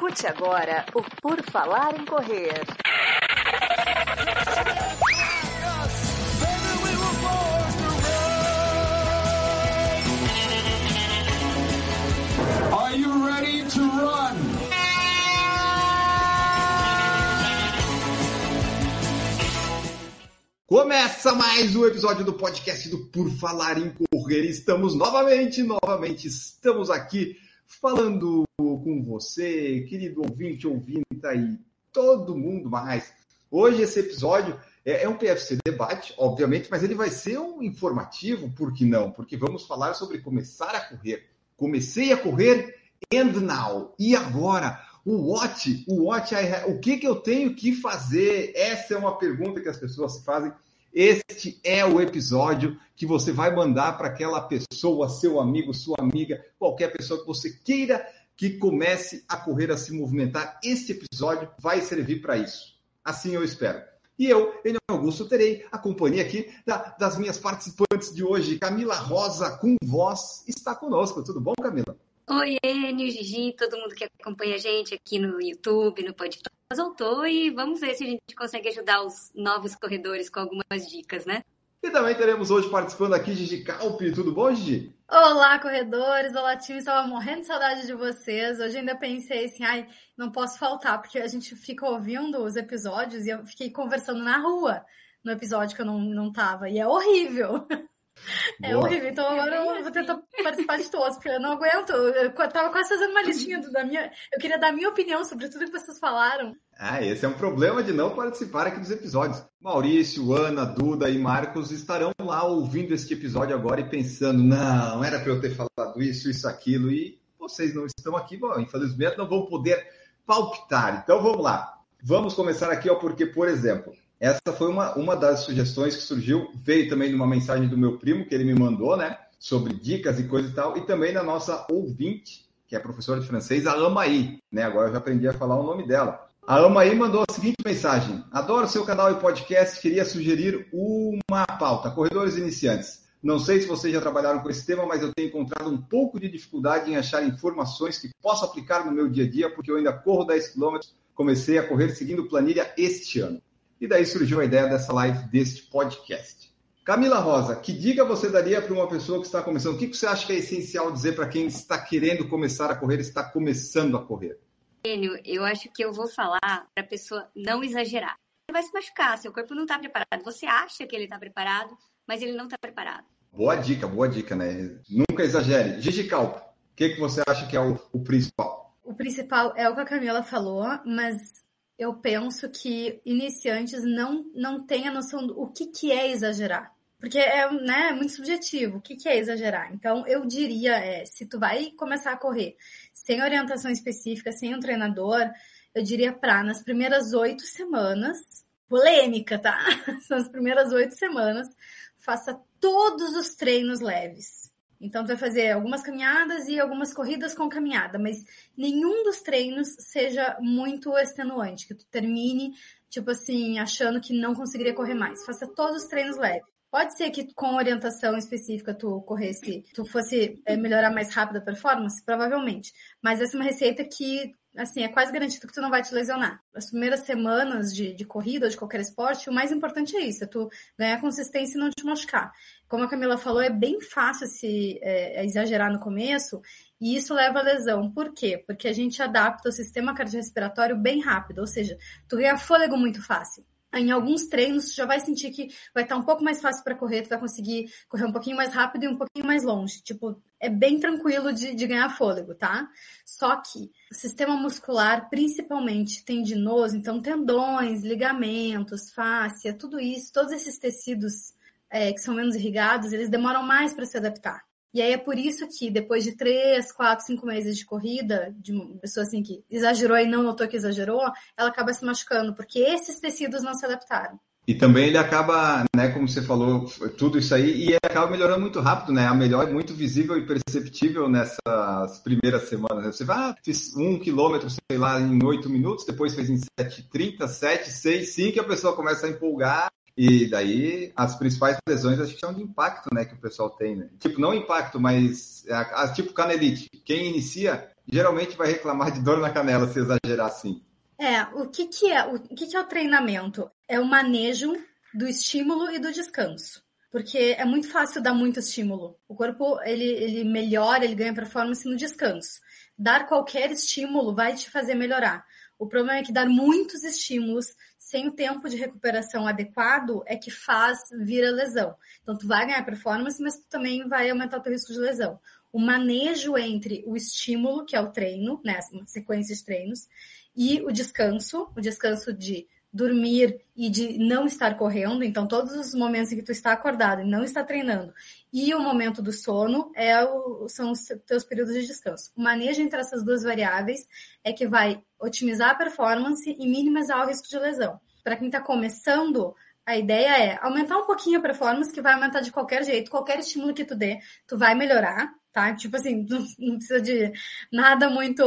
Escute agora o Por Falar em Correr. Are you ready to run? Começa mais um episódio do podcast do Por Falar em Correr. Estamos novamente, novamente, estamos aqui falando com você, querido ouvinte, ouvinta e todo mundo mais. Hoje esse episódio é, é um PFC debate, obviamente, mas ele vai ser um informativo, por que não? Porque vamos falar sobre começar a correr. Comecei a correr and now. E agora? O what? O what I o que, que eu tenho que fazer? Essa é uma pergunta que as pessoas fazem. Este é o episódio que você vai mandar para aquela pessoa, seu amigo, sua amiga, qualquer pessoa que você queira que comece a correr, a se movimentar. Este episódio vai servir para isso. Assim eu espero. E eu, Enio Augusto, terei a companhia aqui da, das minhas participantes de hoje. Camila Rosa, com voz, está conosco. Tudo bom, Camila? Oi, Enio, Gigi, todo mundo que acompanha a gente aqui no YouTube, no podcast. Voltou e vamos ver se a gente consegue ajudar os novos corredores com algumas dicas, né? E também teremos hoje participando aqui Gigi Calpi. Tudo bom, Gigi? Olá, corredores! Olá, time! Estava morrendo de saudade de vocês. Hoje ainda pensei assim, ai, não posso faltar, porque a gente fica ouvindo os episódios e eu fiquei conversando na rua no episódio que eu não, não tava. E é horrível. É Boa. horrível, então agora eu vou tentar participar de todos, porque eu não aguento. Eu tava quase fazendo uma listinha da minha. Eu queria dar a minha opinião sobre tudo que vocês falaram. Ah, esse é um problema de não participar aqui dos episódios. Maurício, Ana, Duda e Marcos estarão lá ouvindo este episódio agora e pensando: não, era para eu ter falado isso, isso, aquilo, e vocês não estão aqui, bom, infelizmente não vão poder palpitar. Então vamos lá. Vamos começar aqui, ó, porque, por exemplo, essa foi uma, uma das sugestões que surgiu, veio também de uma mensagem do meu primo, que ele me mandou, né? Sobre dicas e coisa e tal, e também da nossa ouvinte, que é professora de francês, a Amaí, né? Agora eu já aprendi a falar o nome dela. A Amaí mandou a seguinte mensagem: Adoro seu canal e podcast, queria sugerir uma pauta, corredores iniciantes. Não sei se vocês já trabalharam com esse tema, mas eu tenho encontrado um pouco de dificuldade em achar informações que posso aplicar no meu dia a dia, porque eu ainda corro 10 quilômetros, comecei a correr seguindo planilha este ano. E daí surgiu a ideia dessa live, deste podcast. Camila Rosa, que dica você daria para uma pessoa que está começando? O que você acha que é essencial dizer para quem está querendo começar a correr, está começando a correr? Enio, eu acho que eu vou falar para a pessoa não exagerar. Você vai se machucar, seu corpo não está preparado. Você acha que ele está preparado, mas ele não está preparado. Boa dica, boa dica, né? Nunca exagere. Gigi Calpo, o que, que você acha que é o, o principal? O principal é o que a Camila falou, mas eu penso que iniciantes não, não têm a noção do o que, que é exagerar. Porque é né, muito subjetivo. O que, que é exagerar? Então, eu diria, é, se tu vai começar a correr sem orientação específica, sem um treinador, eu diria para nas primeiras oito semanas, polêmica, tá? Nas primeiras oito semanas, faça todos os treinos leves. Então, tu vai fazer algumas caminhadas e algumas corridas com caminhada, mas nenhum dos treinos seja muito extenuante, que tu termine, tipo assim, achando que não conseguiria correr mais. Faça todos os treinos leves. Pode ser que com orientação específica tu corresse, tu fosse é, melhorar mais rápido a performance, provavelmente. Mas essa é uma receita que, assim, é quase garantido que tu não vai te lesionar. As primeiras semanas de, de corrida ou de qualquer esporte, o mais importante é isso, é tu ganhar consistência e não te machucar. Como a Camila falou, é bem fácil se é, exagerar no começo e isso leva a lesão. Por quê? Porque a gente adapta o sistema cardiorrespiratório bem rápido, ou seja, tu ganha fôlego muito fácil em alguns treinos tu já vai sentir que vai estar um pouco mais fácil para correr, tu vai conseguir correr um pouquinho mais rápido e um pouquinho mais longe. Tipo, é bem tranquilo de, de ganhar fôlego, tá? Só que o sistema muscular, principalmente tendinoso, então tendões, ligamentos, fáscia, tudo isso, todos esses tecidos é, que são menos irrigados, eles demoram mais para se adaptar. E aí é por isso que depois de três, quatro, cinco meses de corrida, de uma pessoa assim que exagerou e não notou que exagerou, ela acaba se machucando, porque esses tecidos não se adaptaram. E também ele acaba, né, como você falou, tudo isso aí, e acaba melhorando muito rápido, né? A melhor é muito visível e perceptível nessas primeiras semanas. Né? Você vai, ah, fiz um quilômetro, sei lá, em oito minutos, depois fez em 7,30, 7, 6, 5, e a pessoa começa a empolgar E daí as principais lesões acho que são de impacto, né, que o pessoal tem, né? Tipo, não impacto, mas a, tipo canelite. Quem inicia geralmente vai reclamar de dor na canela se exagerar assim. É, o que, que é o que, que é o treinamento? É o manejo do estímulo e do descanso. Porque é muito fácil dar muito estímulo. O corpo ele, ele melhora, ele ganha performance no descanso. Dar qualquer estímulo vai te fazer melhorar. O problema é que dar muitos estímulos sem o tempo de recuperação adequado é que faz vir a lesão. Então, tu vai ganhar performance, mas tu também vai aumentar o teu risco de lesão. O manejo entre o estímulo, que é o treino, né, uma sequência de treinos, e o descanso, o descanso de dormir e de não estar correndo, então todos os momentos em que tu está acordado e não está treinando, e o momento do sono é o, são os teus períodos de descanso. O manejo entre essas duas variáveis é que vai otimizar a performance e minimizar o risco de lesão. Para quem está começando, a ideia é aumentar um pouquinho a performance, que vai aumentar de qualquer jeito, qualquer estímulo que tu dê, tu vai melhorar, tá? Tipo assim, não, precisa de nada muito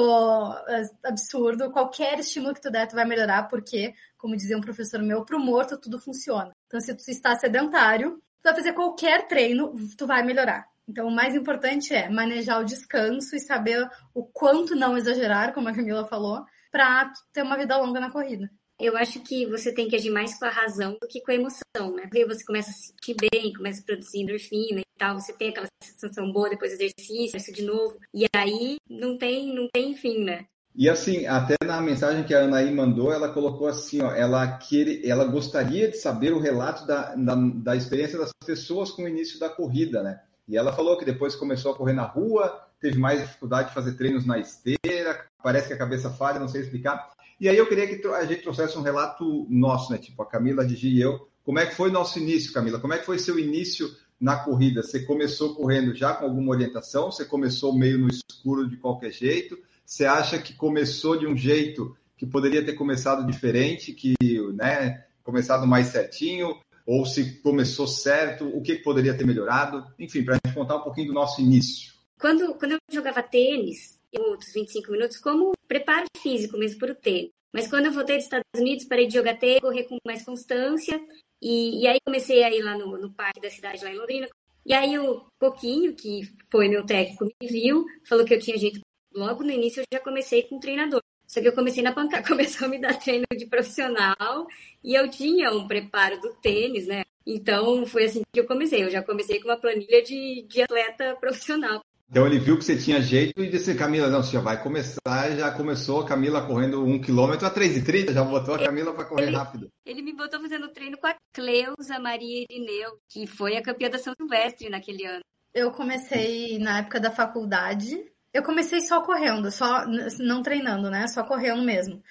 é, absurdo. Qualquer estímulo que tu der, tu vai melhorar, porque, como dizia um professor meu, pro morto tudo funciona. Então, se tu está sedentário, tu vai fazer qualquer treino, tu vai melhorar. Então, o mais importante é manejar o descanso e saber o quanto não exagerar, como a Camila falou, para ter uma vida longa na corrida. Eu acho que você tem que agir mais com a razão do que com a emoção, né? Porque você começa a se sentir bem, começa a produzir endorfina e tal, você tem aquela sensação boa depois do exercício, isso de novo, e aí não tem, não tem fim, né? E assim, até na mensagem que a Anaí mandou, ela colocou assim, ó, ela, quer, ela gostaria de saber o relato da, da, da experiência das pessoas com o início da corrida, né? E ela falou que depois começou a correr na rua, teve mais dificuldade de fazer treinos na esteira, parece que a cabeça falha, não sei explicar. E aí eu queria que a gente trouxesse um relato nosso, né? Tipo, a Camila, a Gigi e eu. Como é que foi nosso início, Camila? Como é que foi seu início na corrida? Você começou correndo já com alguma orientação? Você começou meio no escuro de qualquer jeito? Você acha que começou de um jeito que poderia ter começado diferente, que, né, começado mais certinho? Ou se começou certo, o que poderia ter melhorado? Enfim, para a gente contar um pouquinho do nosso início. Quando, quando eu jogava tênis, outros 25 minutos, como preparo físico mesmo para o tênis. Mas quando eu voltei dos Estados Unidos, parei de jogar tênis, correr com mais constância. E, e aí comecei a ir lá no, no parque da cidade, lá em Londrina. E aí o Coquinho, que foi meu técnico, me viu, falou que eu tinha jeito. Logo no início eu já comecei com um treinador. Só que eu comecei na pancada, começou a me dar treino de profissional e eu tinha um preparo do tênis, né? Então foi assim que eu comecei. Eu já comecei com uma planilha de, de atleta profissional. Então ele viu que você tinha jeito e disse, Camila, não, você já vai começar, já começou a Camila correndo um quilômetro a 3,30, já botou a Camila para correr ele, rápido. Ele me botou fazendo treino com a Cleusa Maria Irineu, que foi a campeã da São Silvestre naquele ano. Eu comecei na época da faculdade, eu comecei só correndo, só não treinando, né? Só correndo mesmo.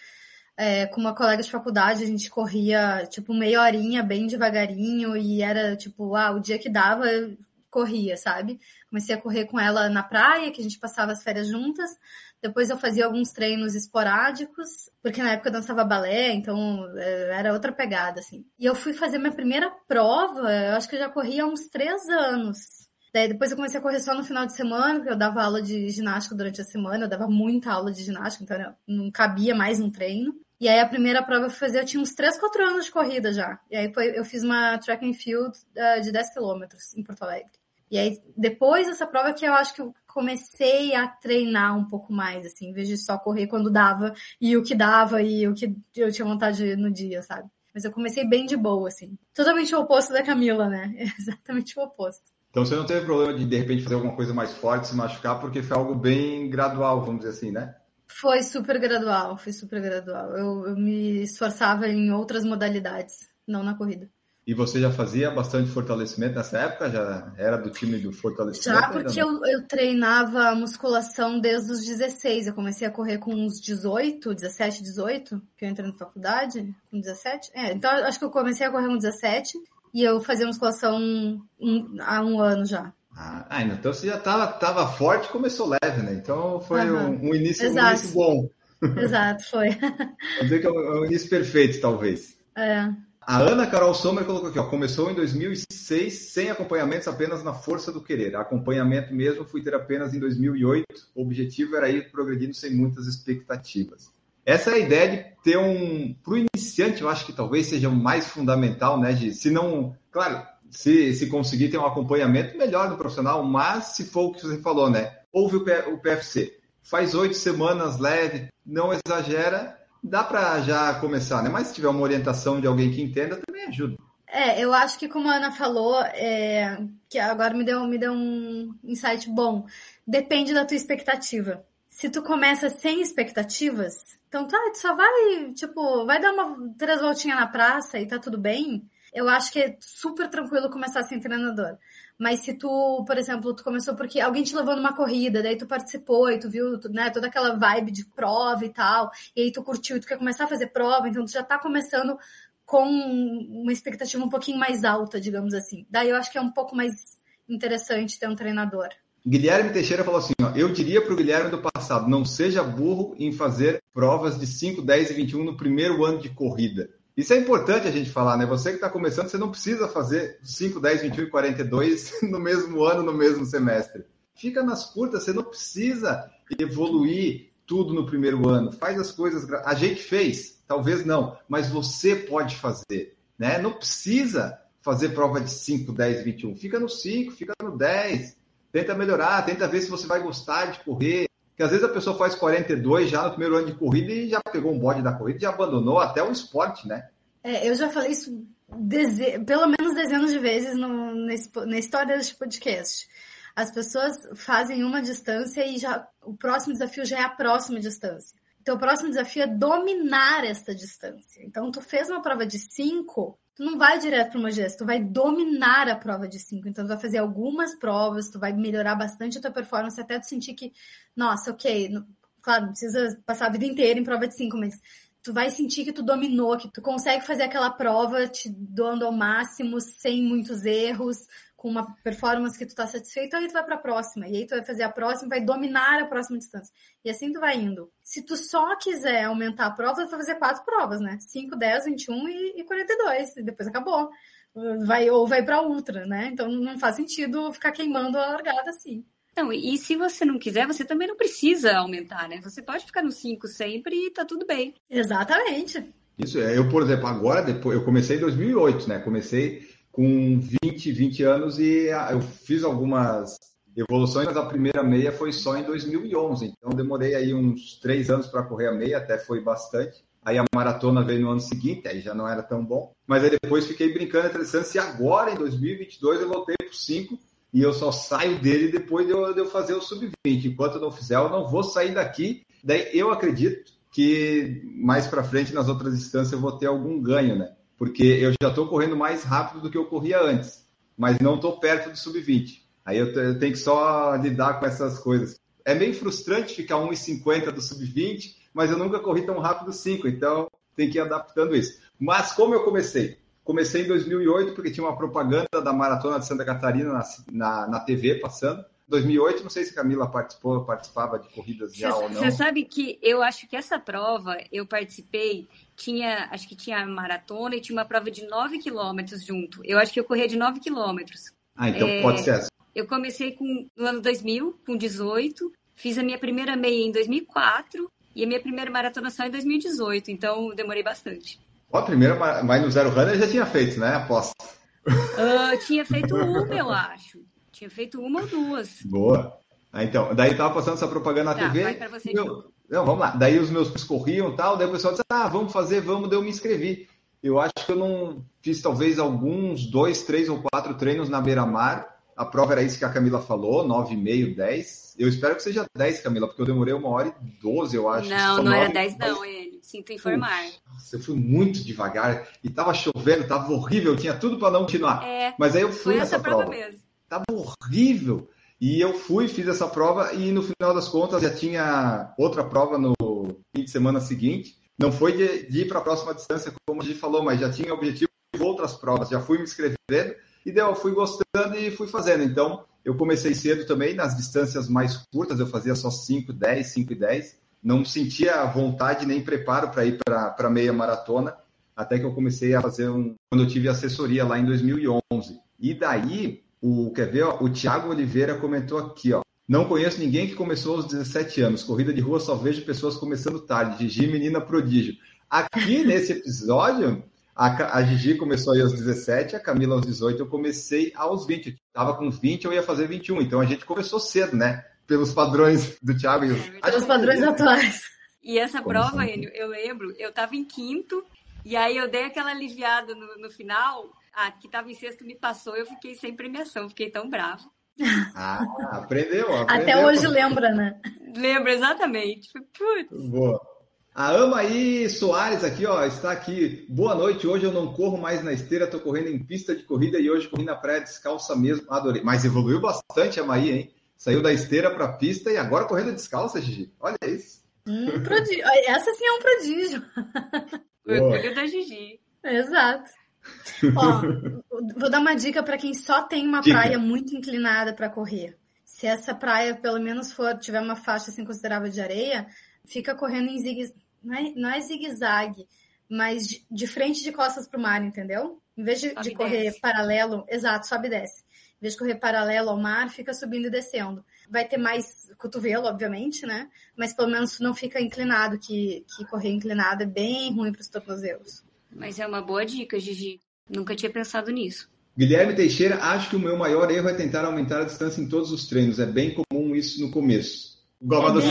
É, com uma colega de faculdade, a gente corria tipo meia horinha, bem devagarinho, e era tipo, ah, o dia que dava, eu corria, sabe? Comecei a correr com ela na praia, que a gente passava as férias juntas. Depois eu fazia alguns treinos esporádicos, porque na época eu dançava balé, então é, era outra pegada, assim. E eu fui fazer minha primeira prova, eu acho que eu já corria há uns três anos. Daí depois eu comecei a correr só no final de semana, porque eu dava aula de ginástica durante a semana, eu dava muita aula de ginástica, então não cabia mais um treino. E aí a primeira prova eu fui fazer, eu tinha uns 3, 4 anos de corrida já. E aí foi, eu fiz uma track and field uh, de 10 quilômetros em Porto Alegre. E aí, depois dessa prova que eu acho que eu comecei a treinar um pouco mais, assim, em vez de só correr quando dava, e o que dava, e o que eu tinha vontade no dia, sabe? Mas eu comecei bem de boa, assim. Totalmente o oposto da Camila, né? exatamente o oposto. Então você não teve problema de, de repente, fazer alguma coisa mais forte, se machucar, porque foi algo bem gradual, vamos dizer assim, né? Foi super gradual, foi super gradual. Eu, eu me esforçava em outras modalidades, não na corrida. E você já fazia bastante fortalecimento nessa época? Já era do time do fortalecimento? Já, porque eu, eu treinava musculação desde os 16. Eu comecei a correr com uns 18, 17, 18, que eu entrei na faculdade, com 17. É, então acho que eu comecei a correr com 17 e eu fazia musculação um, há um ano já. Ah, então você já estava tava forte começou leve, né? Então foi uhum. um, um, início, um, início, bom. Exato, foi. Dizer que é um, um início perfeito, talvez. É. A Ana Carol Sommer colocou aqui, ó, começou em 2006 sem acompanhamentos, apenas na força do querer. Acompanhamento mesmo fui ter apenas em 2008. O objetivo era ir progredindo sem muitas expectativas. Essa é a ideia de ter um. Para o iniciante, eu acho que talvez seja mais fundamental, né? De, se não. Claro, se, se conseguir ter um acompanhamento, melhor no profissional, mas se for o que você falou, né? Houve o, P, o PFC, faz oito semanas leve, não exagera, dá para já começar, né? Mas se tiver uma orientação de alguém que entenda, também ajuda. É, eu acho que como a Ana falou, é, que agora me deu, me deu um insight bom. Depende da tua expectativa. Se tu começa sem expectativas, então tá, tu só vai, tipo, vai dar uma três voltinhas na praça e tá tudo bem. Eu acho que é super tranquilo começar sem treinador. Mas se tu, por exemplo, tu começou porque alguém te levou numa corrida, daí tu participou e tu viu, né, toda aquela vibe de prova e tal, e aí tu curtiu e tu quer começar a fazer prova, então tu já tá começando com uma expectativa um pouquinho mais alta, digamos assim. Daí eu acho que é um pouco mais interessante ter um treinador. Guilherme Teixeira falou assim: ó, eu diria para o Guilherme do passado, não seja burro em fazer provas de 5, 10 e 21 no primeiro ano de corrida. Isso é importante a gente falar, né? Você que está começando, você não precisa fazer 5, 10, 21 e 42 no mesmo ano, no mesmo semestre. Fica nas curtas, você não precisa evoluir tudo no primeiro ano. Faz as coisas. A gente fez, talvez não, mas você pode fazer. Né? Não precisa fazer prova de 5, 10, 21. Fica no 5, fica no 10. Tenta melhorar, tenta ver se você vai gostar de correr. Porque às vezes a pessoa faz 42 já no primeiro ano de corrida e já pegou um bode da corrida e já abandonou até o esporte, né? É, eu já falei isso deze... pelo menos dezenas de vezes no, nesse, na história deste podcast. As pessoas fazem uma distância e já o próximo desafio já é a próxima distância. Então, o próximo desafio é dominar essa distância. Então, tu fez uma prova de 5, tu não vai direto para uma GS, tu vai dominar a prova de 5. Então, tu vai fazer algumas provas, tu vai melhorar bastante a tua performance até tu sentir que, nossa, ok, claro, não precisa passar a vida inteira em prova de 5, mas tu vai sentir que tu dominou, que tu consegue fazer aquela prova te doando ao máximo, sem muitos erros, com uma performance que tu tá satisfeito, aí tu vai para a próxima. E aí tu vai fazer a próxima, vai dominar a próxima distância. E assim tu vai indo. Se tu só quiser aumentar a prova, tu vai fazer quatro provas, né? 5, 10, 21 e, e 42. E depois acabou. Vai, ou vai para ultra, né? Então não faz sentido ficar queimando a largada assim. Não, e se você não quiser, você também não precisa aumentar, né? Você pode ficar no 5 sempre e tá tudo bem. Exatamente. Isso, é. Eu, por exemplo, agora, depois, eu comecei em 2008, né? Comecei com 20, 20 anos e eu fiz algumas evoluções, mas a primeira meia foi só em 2011. Então demorei aí uns três anos para correr a meia, até foi bastante. Aí a maratona veio no ano seguinte, aí já não era tão bom. Mas aí depois fiquei brincando entre distância e agora, em 2022, eu voltei para 5 e eu só saio dele depois de eu, de eu fazer o sub-20. Enquanto eu não fizer, eu não vou sair daqui. Daí eu acredito que mais para frente, nas outras distâncias, eu vou ter algum ganho, né? Porque eu já estou correndo mais rápido do que eu corria antes, mas não estou perto do sub-20. Aí eu, tenho que só lidar com essas coisas. É meio frustrante ficar 1,50 do sub-20, mas eu nunca corri tão rápido 5, então tem que ir adaptando isso. Mas como eu comecei? Comecei em 2008 porque tinha uma propaganda da Maratona de Santa Catarina na, na, na TV passando. 2008, não sei se Camila participou, participava de corridas já cê, ou não. Você sabe que eu acho que essa prova eu participei, tinha, acho que tinha maratona e tinha uma prova de 9 quilômetros junto. Eu acho que eu corria de 9 quilômetros. Ah, então é, pode ser essa. Eu comecei com, no ano 2000, com 18, fiz a minha primeira meia em 2004 e a minha primeira maratona só em 2018, então demorei bastante. Ó, a primeira, mas no Zero Runner já tinha feito, né? Aposto. Uh, tinha feito uma, eu acho. Tinha feito uma ou duas. Boa. Ah, então, daí tava passando essa propaganda na tá, TV. Vai pra você meu... Não, vamos lá. Daí os meus corriam e tal, daí o pessoal disse, ah, vamos fazer, vamos, daí eu me inscrevi. Eu acho que eu não fiz talvez alguns dois, três ou quatro treinos na beira-mar. A prova era isso que a Camila falou, nove e meio, dez. Eu espero que seja dez, Camila, porque eu demorei uma hora e doze, eu acho. Não, não 9, era dez, não, ele. Sinto informar. Nossa, eu fui muito devagar e tava chovendo, tava horrível, tinha tudo para não continuar. É, Mas aí eu fui nessa prova. prova. Mesmo. Tava horrível. E eu fui, fiz essa prova e no final das contas já tinha outra prova no fim de semana seguinte. Não foi de, de ir para a próxima distância, como a gente falou, mas já tinha objetivo de outras provas. Já fui me inscrevendo e daí eu fui gostando e fui fazendo. Então, eu comecei cedo também, nas distâncias mais curtas, eu fazia só 5, 10, 5 e 10. Não sentia vontade nem preparo para ir para meia maratona, até que eu comecei a fazer um. quando eu tive assessoria lá em 2011. E daí o, quer ver, ó, o Thiago Oliveira comentou aqui, ó. Não conheço ninguém que começou aos 17 anos. Corrida de rua só vejo pessoas começando tarde. Gigi, menina prodígio. Aqui nesse episódio, a, a Gigi começou aí aos 17, a Camila aos 18, eu comecei aos 20. Eu tava com 20, eu ia fazer 21. Então a gente começou cedo, né? Pelos padrões do Thiago. E é, pelos padrões atuais. E essa prova, Enio, eu lembro, eu tava em quinto, e aí eu dei aquela aliviada no, no final, a que tava em sexto me passou, eu fiquei sem premiação, fiquei tão bravo. Ah, aprendeu, aprendeu. Até hoje lembra, né? Lembra, exatamente. Putz. Boa. A Amaí Soares aqui, ó, está aqui. Boa noite. Hoje eu não corro mais na esteira, tô correndo em pista de corrida e hoje corri na praia descalça mesmo. Adorei. Mas evoluiu bastante a Amaí, hein? Saiu da esteira para a pista e agora correndo descalça, Gigi. Olha isso. Um prodígio. Essa sim é um prodígio. Orgulho da Gigi. Exato. Ó, vou dar uma dica para quem só tem uma dica. praia muito inclinada para correr. Se essa praia pelo menos for tiver uma faixa assim considerável de areia, fica correndo em zigue, não é, não é zigue-zague, mas de, de, frente de costas para o mar, entendeu? Em vez de, de correr paralelo, exato, sobe e desce. Em vez de correr paralelo ao mar, fica subindo e descendo. Vai ter mais cotovelo, obviamente, né? Mas pelo menos não fica inclinado, que, que correr inclinado é bem ruim para os tornozelos. Mas é uma boa dica, Gigi. Nunca tinha pensado nisso. Guilherme Teixeira, acho que o meu maior erro é tentar aumentar a distância em todos os treinos. É bem comum isso no começo.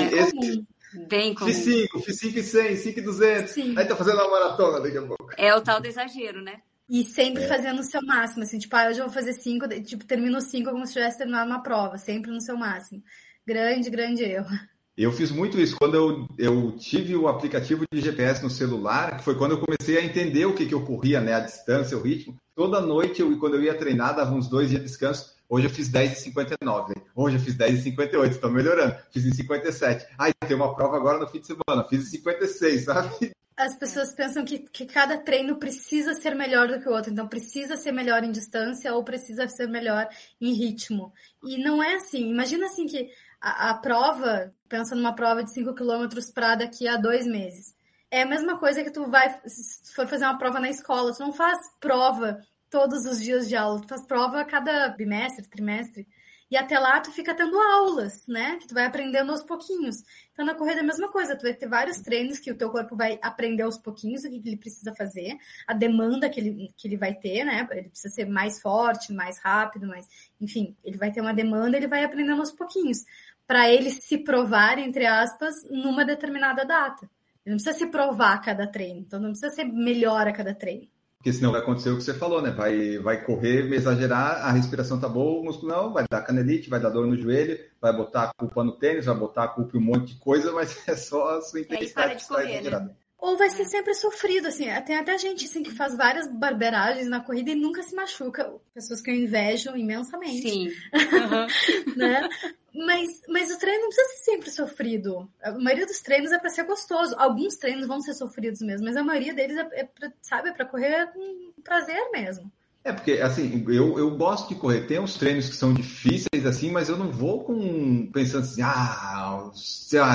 é bem comum. Bem comum. Fiz 5, fiz 5 e 100, 5 e 200. Sim. Aí tá fazendo uma maratona daqui a pouco. É o tal do exagero, né? E sempre é. fazendo o seu máximo, assim, tipo, ah, hoje eu vou fazer 5, tipo, termino 5 como se tivesse terminado uma prova, sempre no seu máximo. Grande, grande erro. Eu fiz muito isso quando eu, eu tive o aplicativo de GPS no celular, que foi quando eu comecei a entender o que, que ocorria, né? A distância, o ritmo. Toda noite, eu, quando eu ia treinar, dava uns dois dias de descanso. Hoje eu fiz 10 e 59. Hoje eu fiz 10 e 58, estou melhorando. Fiz em 57. Aí tem uma prova agora no fim de semana. Fiz em 56, sabe? As pessoas pensam que, que cada treino precisa ser melhor do que o outro. Então, precisa ser melhor em distância ou precisa ser melhor em ritmo. E não é assim. Imagina assim que a, prova, pensa numa prova de 5 km para daqui a dois meses. É a mesma coisa que tu vai, se for fazer uma prova na escola, tu não faz prova todos os dias de aula, tu faz prova a cada bimestre, trimestre. E até lá tu fica tendo aulas, né? Que tu vai aprendendo aos pouquinhos. Então na corrida é a mesma coisa, tu vai ter vários treinos que o teu corpo vai aprender aos pouquinhos o que ele precisa fazer, a demanda que ele, que ele vai ter, né? Ele precisa ser mais forte, mais rápido, mais. Enfim, ele vai ter uma demanda, ele vai aprendendo aos pouquinhos para ele se provar, entre aspas, numa determinada data. Ele não precisa se provar a cada treino, então não precisa ser melhor a cada treino. Porque senão vai acontecer o que você falou, né? Vai, vai correr, exagerar, a respiração tá boa, o músculo não, vai dar canelite, vai dar dor no joelho, vai botar a culpa no tênis, vai botar a culpa em um monte de coisa, mas é só a sua intensidade que está exagerada. Né? Ou vai ser sempre sofrido, assim. Tem até gente assim, que faz várias barberagens na corrida e nunca se machuca. Pessoas que eu invejo imensamente. Sim. Uhum. né? Mas, mas o treino não precisa ser sempre sofrido. A maioria dos treinos é para ser gostoso. Alguns treinos vão ser sofridos mesmo, mas a maioria deles é, é pra, sabe, é para correr com prazer mesmo. É, porque, assim, eu, eu gosto de correr. Tem uns treinos que são difíceis, assim, mas eu não vou com pensando assim, ah,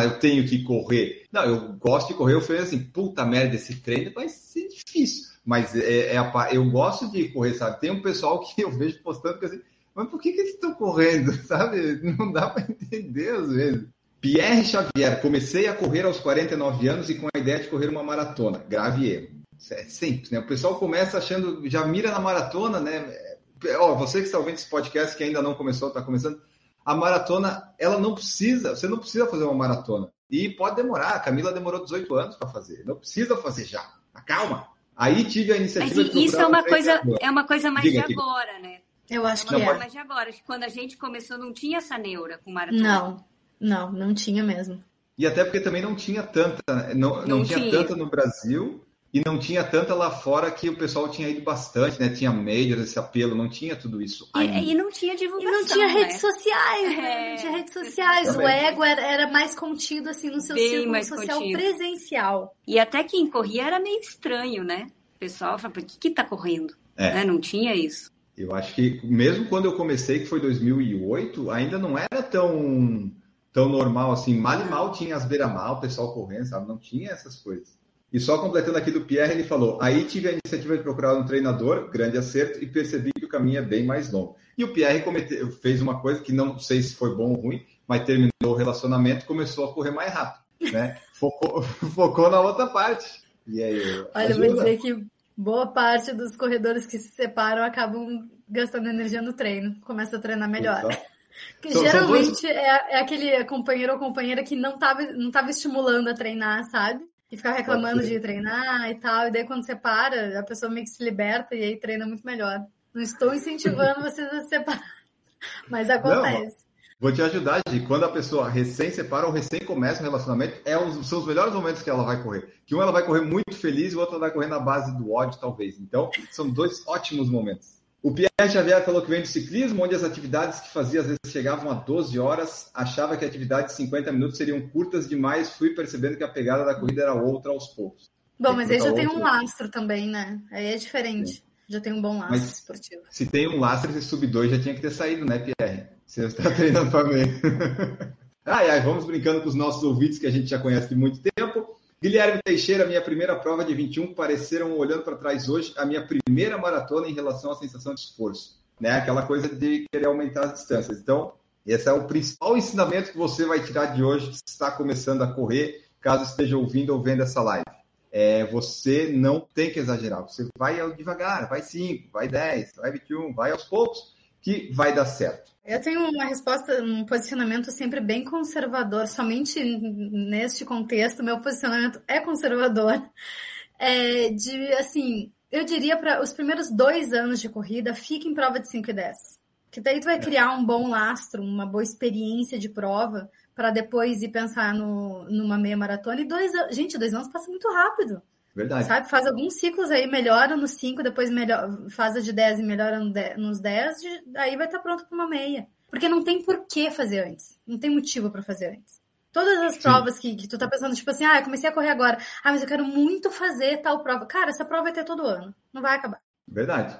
eu tenho que correr. Não, eu gosto de correr, eu falei assim, puta merda, esse treino vai ser difícil. Mas é, é a, eu gosto de correr, sabe? Tem um pessoal que eu vejo postando que assim, mas por que, que eles estão correndo, sabe? Não dá para entender às vezes. Pierre Xavier, comecei a correr aos 49 anos e com a ideia de correr uma maratona. Grave erro. É simples, né? O pessoal começa achando, já mira na maratona, né? É, ó, você que está ouvindo esse podcast que ainda não começou, está começando, a maratona, ela não precisa, você não precisa fazer uma maratona. E pode demorar, a Camila demorou 18 anos para fazer, não precisa fazer já. Calma. Aí tive a iniciativa Mas isso é uma coisa, é uma coisa mais Diga de agora, né? Eu acho que não, é. Mas de agora, quando a gente começou não tinha essa neura com maratona. Não, não, não tinha mesmo. E até porque também não tinha tanta, não, não, não tinha, tinha tanta no Brasil e não tinha tanta lá fora que o pessoal tinha ido bastante, né? Tinha majors, esse apelo, não tinha tudo isso. E, e não tinha divulgação. E não tinha né? redes sociais, né? Não tinha redes sociais. Também. O ego era, era, mais contido, assim, no seu Bem círculo social contido. presencial. E até quem corria era meio estranho, né? O pessoal falava, por que que tá correndo? É. Né? Não tinha isso. Eu acho que mesmo quando eu comecei, que foi 2008, ainda não era tão, tão normal assim. Mal e mal tinha as beira-mal, o pessoal correndo, sabe? Não tinha essas coisas. E só completando aqui do Pierre, ele falou: aí tive a iniciativa de procurar um treinador, grande acerto, e percebi que o caminho é bem mais longo. E o Pierre cometeu, fez uma coisa que não sei se foi bom ou ruim, mas terminou o relacionamento começou a correr mais rápido, né? Focou, focou na outra parte. E aí, Olha, eu vou dizer que boa parte dos corredores que se separam acabam gastando energia no treino, começa a treinar melhor. Então, que são, geralmente é, é, aquele companheiro ou companheira que não estava não tava estimulando a treinar, sabe? E ficar reclamando de treinar e tal. E daí quando você para, a pessoa meio que se liberta e aí treina muito melhor. Não estou incentivando vocês a se separar, mas acontece. Não, vou te ajudar, Gi. Quando a pessoa recém separa ou recém começa um relacionamento, é os, são os melhores momentos que ela vai correr. Que um ela vai correr muito feliz e o outro vai correr na base do ódio, talvez. Então, são dois ótimos momentos. O Pierre Xavier falou que vem do ciclismo, onde as atividades que fazia às vezes chegavam a 12 horas, achava que atividades de 50 minutos seriam curtas demais, fui percebendo que a pegada da corrida era outra aos poucos. Bom, mas aí já tem um lastro também, né? Aí é diferente. Já tem um bom lastro mas, esportivo. Se tem um lastro, esse sub 2 já tinha que ter saído, né, Pierre? Você está treinando mim. ai, ai, vamos brincando com os nossos ouvintes que a gente já conhece de muito tempo. Guilherme Teixeira, minha primeira prova de 21, pareceram, olhando para trás hoje, a minha primeira maratona em relação à sensação de esforço. Né? Aquela coisa de querer aumentar as distâncias. Então, esse é o principal ensinamento que você vai tirar de hoje, que está começando a correr, caso esteja ouvindo ou vendo essa live. É, você não tem que exagerar. Você vai devagar, vai 5, vai 10, vai 21, vai aos poucos, que vai dar certo. Eu tenho uma resposta, um posicionamento sempre bem conservador. Somente neste contexto, meu posicionamento é conservador. É de, assim, eu diria para os primeiros dois anos de corrida, fique em prova de 5 e 10. Que daí tu vai criar um bom lastro, uma boa experiência de prova, para depois ir pensar no, numa meia maratona. E dois gente, dois anos passa muito rápido. Verdade. Sabe? Faz alguns ciclos aí, melhora nos 5, depois melhor, faz a de 10 e melhora nos 10, aí vai estar tá pronto para uma meia. Porque não tem por que fazer antes. Não tem motivo para fazer antes. Todas as Sim. provas que, que tu tá pensando, tipo assim, ah, eu comecei a correr agora. Ah, mas eu quero muito fazer tal prova. Cara, essa prova vai ter todo ano. Não vai acabar. Verdade.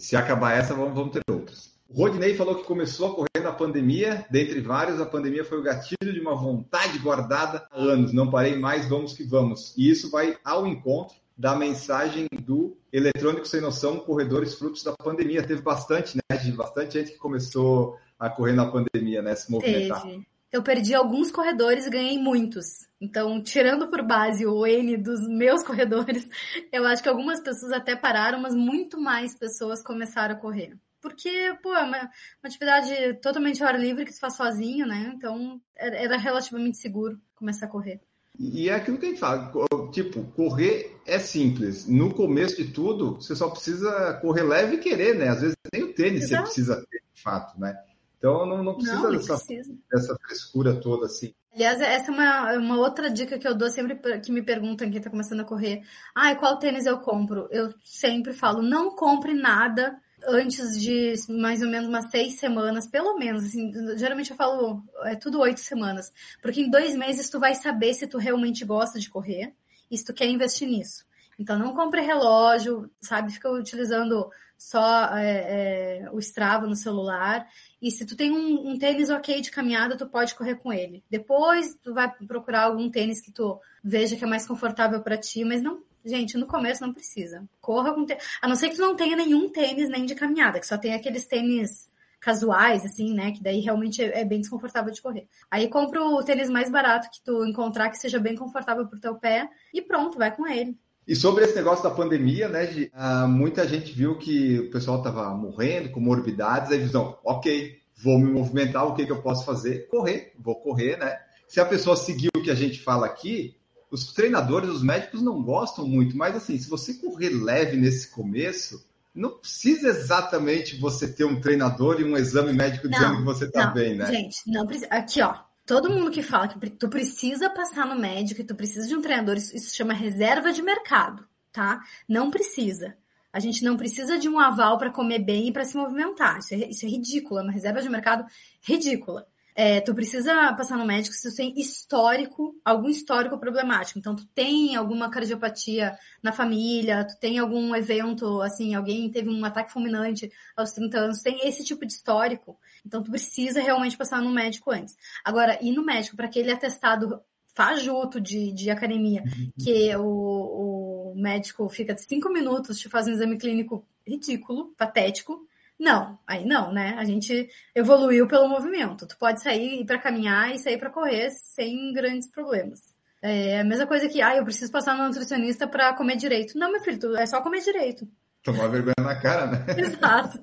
Se acabar essa, vamos, vamos ter outras. O Rodney falou que começou a correr na pandemia, dentre vários, a pandemia foi o gatilho de uma vontade guardada há anos. Não parei mais, vamos que vamos. E isso vai ao encontro da mensagem do Eletrônico Sem Noção, Corredores Frutos da Pandemia. Teve bastante, né, de bastante gente que começou a correr na pandemia, né, se movimentar. Teve. Eu perdi alguns corredores e ganhei muitos. Então, tirando por base o N dos meus corredores, eu acho que algumas pessoas até pararam, mas muito mais pessoas começaram a correr. Porque, pô, é uma, uma atividade totalmente ao ar livre que se faz sozinho, né? Então, era relativamente seguro começar a correr. E é aquilo que a gente fala, tipo, correr é simples. No começo de tudo, você só precisa correr leve e querer, né? Às vezes nem o tênis Exato. você precisa ter, de fato, né? Então não, não precisa, não, dessa, precisa. dessa frescura toda assim. Aliás, essa é uma, uma outra dica que eu dou sempre que me perguntam quem está começando a correr. Ah, qual tênis eu compro? Eu sempre falo, não compre nada antes de mais ou menos umas seis semanas, pelo menos. Assim, geralmente eu falo, é tudo oito semanas. Porque em dois meses tu vai saber se tu realmente gosta de correr e se tu quer investir nisso. Então não compre relógio, sabe? Fica utilizando só é, é, o Strava no celular. E se tu tem um, um, tênis ok de caminhada, tu pode correr com ele. Depois tu vai procurar algum tênis que tu veja que é mais confortável para ti, mas não Gente, no começo não precisa. Corra com tênis. A não ser que tu não tenha nenhum tênis nem de caminhada, que só tem aqueles tênis casuais, assim, né? Que daí realmente é bem desconfortável de correr. Aí compra o tênis mais barato que tu encontrar, que seja bem confortável pro teu pé, e pronto, vai com ele. E sobre esse negócio da pandemia, né, Gi, uh, muita gente viu que o pessoal estava morrendo com morbidades, aí visão, ok, vou me movimentar, o que, que eu posso fazer? Correr, vou correr, né? Se a pessoa seguir o que a gente fala aqui, os treinadores, os médicos não gostam muito, mas assim, se você correr leve nesse começo, não precisa exatamente você ter um treinador e um exame médico dizendo que você está bem, né? Gente, não precisa. Aqui, ó. Todo mundo que fala que tu precisa passar no médico e tu precisa de um treinador, isso, isso chama reserva de mercado, tá? Não precisa. A gente não precisa de um aval para comer bem e para se movimentar. Isso é, isso é ridículo, é uma reserva de mercado ridícula é, tu precisa passar no médico se tu tem histórico, algum histórico problemático. Então, tu tem alguma cardiopatia na família, tu tem algum evento, assim, alguém teve um ataque fulminante aos 30 anos, tem esse tipo de histórico. Então, tu precisa realmente passar no médico antes. Agora, ir no médico para aquele atestado fajuto de, de academia, uhum. que o, o médico fica de cinco minutos te fazendo um exame clínico ridículo, patético, Não, aí não, né? A gente evoluiu pelo movimento. Tu pode sair para caminhar e sair para correr sem grandes problemas. É a mesma coisa que, ah, eu preciso passar no nutricionista para comer direito. Não, meu filho, tu, é só comer direito. Tomar vergonha na cara, né? Exato.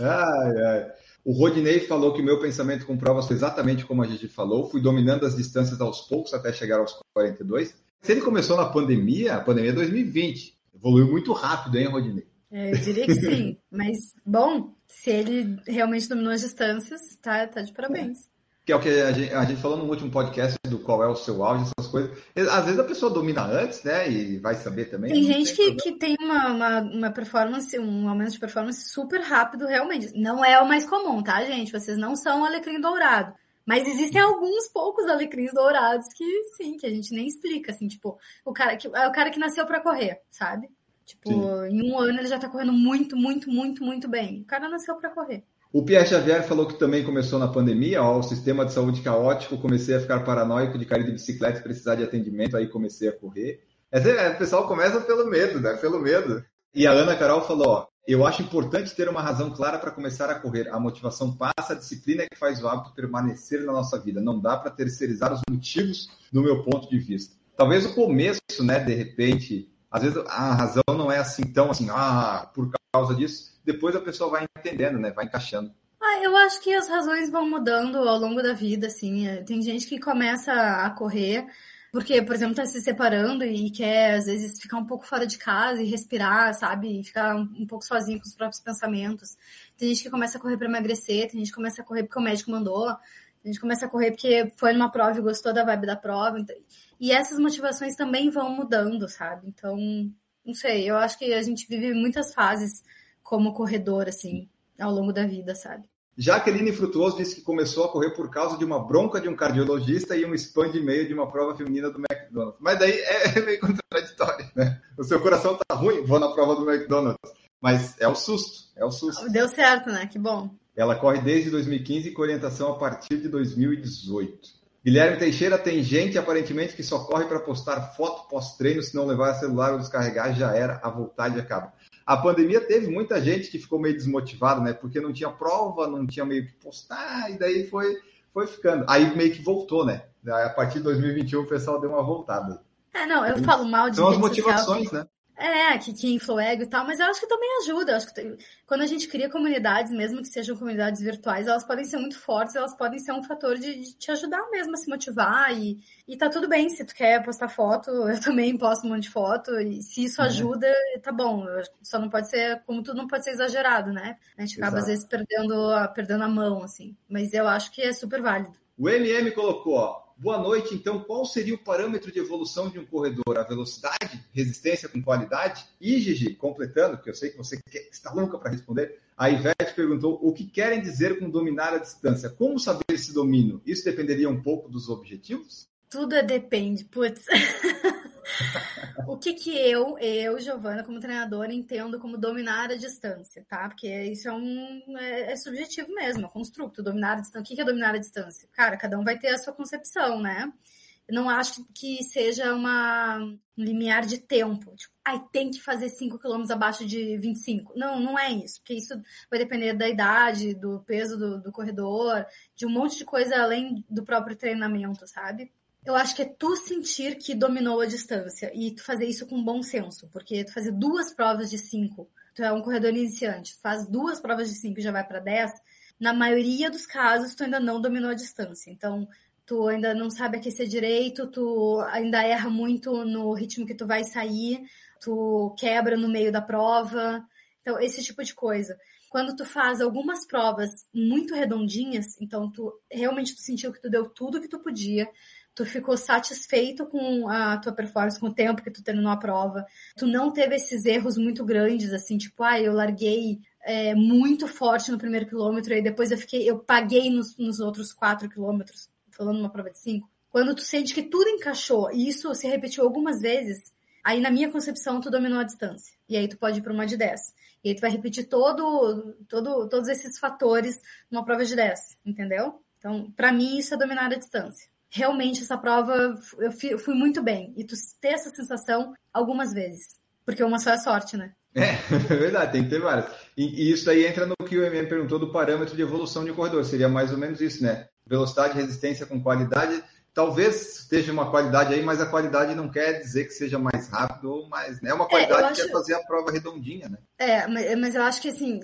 ai, ai. O Rodinei falou que o meu pensamento com provas foi exatamente como a gente falou. Fui dominando as distâncias aos poucos até chegar aos 42. Se ele começou na pandemia, a pandemia é 2020. Evoluiu muito rápido, hein, Rodinei? É, eu diria que sim. Mas, bom, se ele realmente dominou as distâncias, tá, tá de parabéns que é o que a gente, a gente, falou no último podcast do qual é o seu auge, essas coisas. Às vezes a pessoa domina antes, né? E vai saber também. Tem gente tem que, que tem uma, uma, uma, performance, um aumento de performance super rápido, realmente. Não é o mais comum, tá, gente? Vocês não são alecrim dourado. Mas existem alguns poucos alecrins dourados que sim, que a gente nem explica, assim, tipo, o cara que é o cara que nasceu para correr, sabe? Tipo, sim. em um ano ele já tá correndo muito, muito, muito, muito bem. O cara nasceu para correr. O Pierre Xavier falou que também começou na pandemia, ó, o sistema de saúde caótico, comecei a ficar paranoico de cair de bicicleta e precisar de atendimento, aí comecei a correr. É, o pessoal começa pelo medo, né? Pelo medo. E a Ana Carol falou, ó, eu acho importante ter uma razão clara para começar a correr. A motivação passa, a disciplina é que faz o hábito permanecer na nossa vida. Não dá para terceirizar os motivos do meu ponto de vista. Talvez o começo, né, de repente, às vezes a razão não é assim tão assim, ah, por causa disso, depois a pessoa vai entendendo, né? Vai encaixando. Ah, eu acho que as razões vão mudando ao longo da vida, assim. Tem gente que começa a correr porque, por exemplo, tá se separando e quer, às vezes, ficar um pouco fora de casa e respirar, sabe? E ficar um pouco sozinho com os próprios pensamentos. Tem gente que começa a correr para emagrecer, tem gente que começa a correr porque o médico mandou, tem gente começa a correr porque foi numa prova e gostou da vibe da prova. Então... E essas motivações também vão mudando, sabe? Então, não sei, eu acho que a gente vive muitas fases como corredor, assim, ao longo da vida, sabe? Jaqueline Frutuoso disse que começou a correr por causa de uma bronca de um cardiologista e um spam de meio de uma prova feminina do McDonald's. Mas daí é meio contraditório, né? O seu coração tá ruim, vou na prova do McDonald's. Mas é o susto, é o susto. Deu certo, né? Que bom. Ela corre desde 2015 com orientação a partir de 2018. Guilherme Teixeira tem gente aparentemente que só corre para postar foto pós-treino, se não levar celular ou descarregar, já era, a vontade acaba a pandemia teve muita gente que ficou meio desmotivada, né? Porque não tinha prova, não tinha meio que postar, e daí foi, foi ficando. Aí meio que voltou, né? A partir de 2021 o pessoal deu uma voltada. É, não, eu falo mal de São as motivações, social. né? É, que, que influi e tal, mas eu acho que também ajuda. Eu acho que tem, quando a gente cria comunidades, mesmo que sejam comunidades virtuais, elas podem ser muito fortes, elas podem ser um fator de, de, te ajudar mesmo a se motivar e, e tá tudo bem. Se tu quer postar foto, eu também posto um monte de foto, e se isso uhum. ajuda, tá bom. Só não pode ser, como tudo não pode ser exagerado, né? A gente acaba Exato. às vezes perdendo a, perdendo a mão, assim. Mas eu acho que é super válido. O MM colocou, ó, Boa noite. Então, qual seria o parâmetro de evolução de um corredor? A velocidade, resistência com qualidade? E, Gigi, completando, que eu sei que você quer, está louca para responder, a Ivete perguntou o que querem dizer com dominar a distância. Como saber esse domínio? Isso dependeria um pouco dos objetivos? Tudo depende, putz. o que que eu, eu, Giovana, como treinadora, entendo como dominar a distância, tá? Porque isso é um é, é subjetivo mesmo, é construto, dominar a distância. O que, que é dominar a distância? Cara, cada um vai ter a sua concepção, né? Eu não acho que seja uma um limiar de tempo. Tipo, ai, tem que fazer 5 km abaixo de 25. Não, não é isso. Porque isso vai depender da idade, do peso do, do corredor, de um monte de coisa além do próprio treinamento, sabe? Eu acho que é tu sentir que dominou a distância e tu fazer isso com bom senso, porque tu fazer duas provas de cinco, tu é um corredor iniciante, faz duas provas de cinco e já vai para dez, na maioria dos casos tu ainda não dominou a distância. Então, tu ainda não sabe aquecer direito, tu ainda erra muito no ritmo que tu vai sair, tu quebra no meio da prova. Então, esse tipo de coisa. Quando tu faz algumas provas muito redondinhas, então tu realmente tu sentiu que tu deu tudo que tu podia, tu ficou satisfeito com a tua performance, com o tempo que tu terminou a prova, tu não teve esses erros muito grandes, assim, tipo, ah, eu larguei é, muito forte no primeiro quilômetro e depois eu fiquei, eu paguei nos, nos outros quatro quilômetros, falando numa prova de cinco. Quando tu sente que tudo encaixou e isso se repetiu algumas vezes, aí na minha concepção tu dominou a distância. E aí tu pode ir para uma de 10. E aí tu vai repetir todo, todo, todos esses fatores numa prova de 10, entendeu? Então, para mim, isso é dominar a distância realmente essa prova eu fui muito bem. E tu ter essa sensação algumas vezes. Porque uma só é sorte, né? É, é verdade, tem que ter várias. E, e, isso aí entra no que o MM perguntou do parâmetro de evolução de corredor. Seria mais ou menos isso, né? Velocidade, resistência com qualidade. Talvez esteja uma qualidade aí, mas a qualidade não quer dizer que seja mais rápido ou mais. Né? É uma qualidade é, acho... que quer fazer a prova redondinha, né? É, mas eu acho que assim,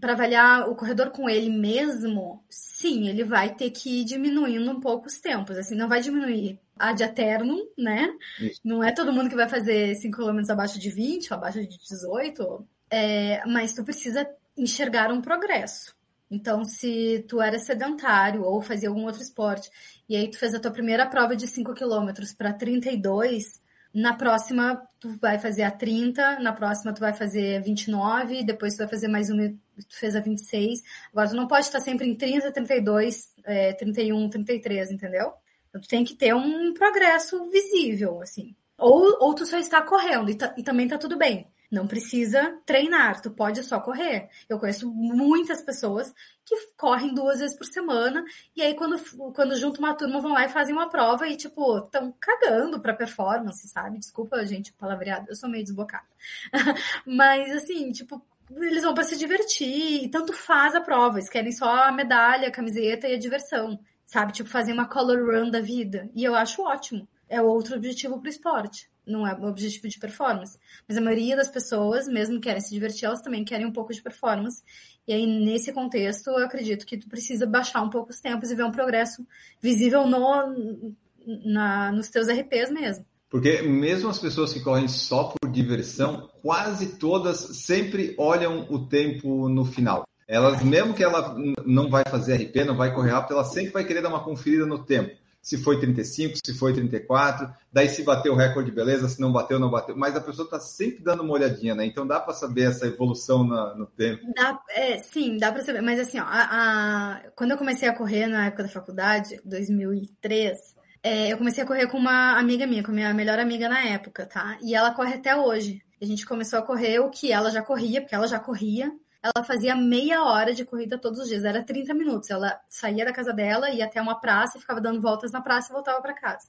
para avaliar o corredor com ele mesmo, sim, ele vai ter que ir diminuindo um pouco os tempos. Assim, não vai diminuir ad eternum, né? Isso. Não é todo mundo que vai fazer 5 km abaixo de 20 ou abaixo de 18, é, mas tu precisa enxergar um progresso. Então, se tu era sedentário ou fazia algum outro esporte, e aí tu fez a tua primeira prova de 5 km para 32, na próxima tu vai fazer a 30, na próxima tu vai fazer 29, depois tu vai fazer mais uma, tu fez a 26. Agora tu não pode estar sempre em 30, 32, é, 31, 33, entendeu? Então, tu tem que ter um progresso visível, assim. Ou, ou tu só está correndo e, tá, e também tá tudo bem. Não precisa treinar, tu pode só correr. Eu conheço muitas pessoas que correm duas vezes por semana e aí quando, quando juntam uma turma vão lá e fazem uma prova e tipo, estão cagando pra performance, sabe? Desculpa, gente, palavreado, eu sou meio desbocada. Mas assim, tipo, eles vão para se divertir e tanto faz a prova, eles querem só a medalha, a camiseta e a diversão, sabe? Tipo, fazer uma color run da vida. E eu acho ótimo. É outro objetivo pro esporte não é o objetivo de performance. Mas a maioria das pessoas, mesmo que querem se divertir, elas também querem um pouco de performance. E aí, nesse contexto, eu acredito que tu precisa baixar um pouco os tempos e ver um progresso visível no, na, nos teus RPs mesmo. Porque mesmo as pessoas que correm só por diversão, quase todas sempre olham o tempo no final. Elas, mesmo que ela não vai fazer RP, não vai correr rápido, ela sempre vai querer dar uma conferida no tempo se foi 35, se foi 34, daí se bateu o recorde, beleza, se não bateu, não bateu. Mas a pessoa está sempre dando uma olhadinha, né? Então dá para saber essa evolução no tempo. Dá, é, sim, dá para saber. Mas assim, ó, a, a, quando eu comecei a correr na época da faculdade, 2003, é, eu comecei a correr com uma amiga minha, com a minha melhor amiga na época, tá? E ela corre até hoje. A gente começou a correr o que ela já corria, porque ela já corria ela fazia meia hora de corrida todos os dias, era 30 minutos. Ela saía da casa dela, ia até uma praça, ficava dando voltas na praça e voltava para casa.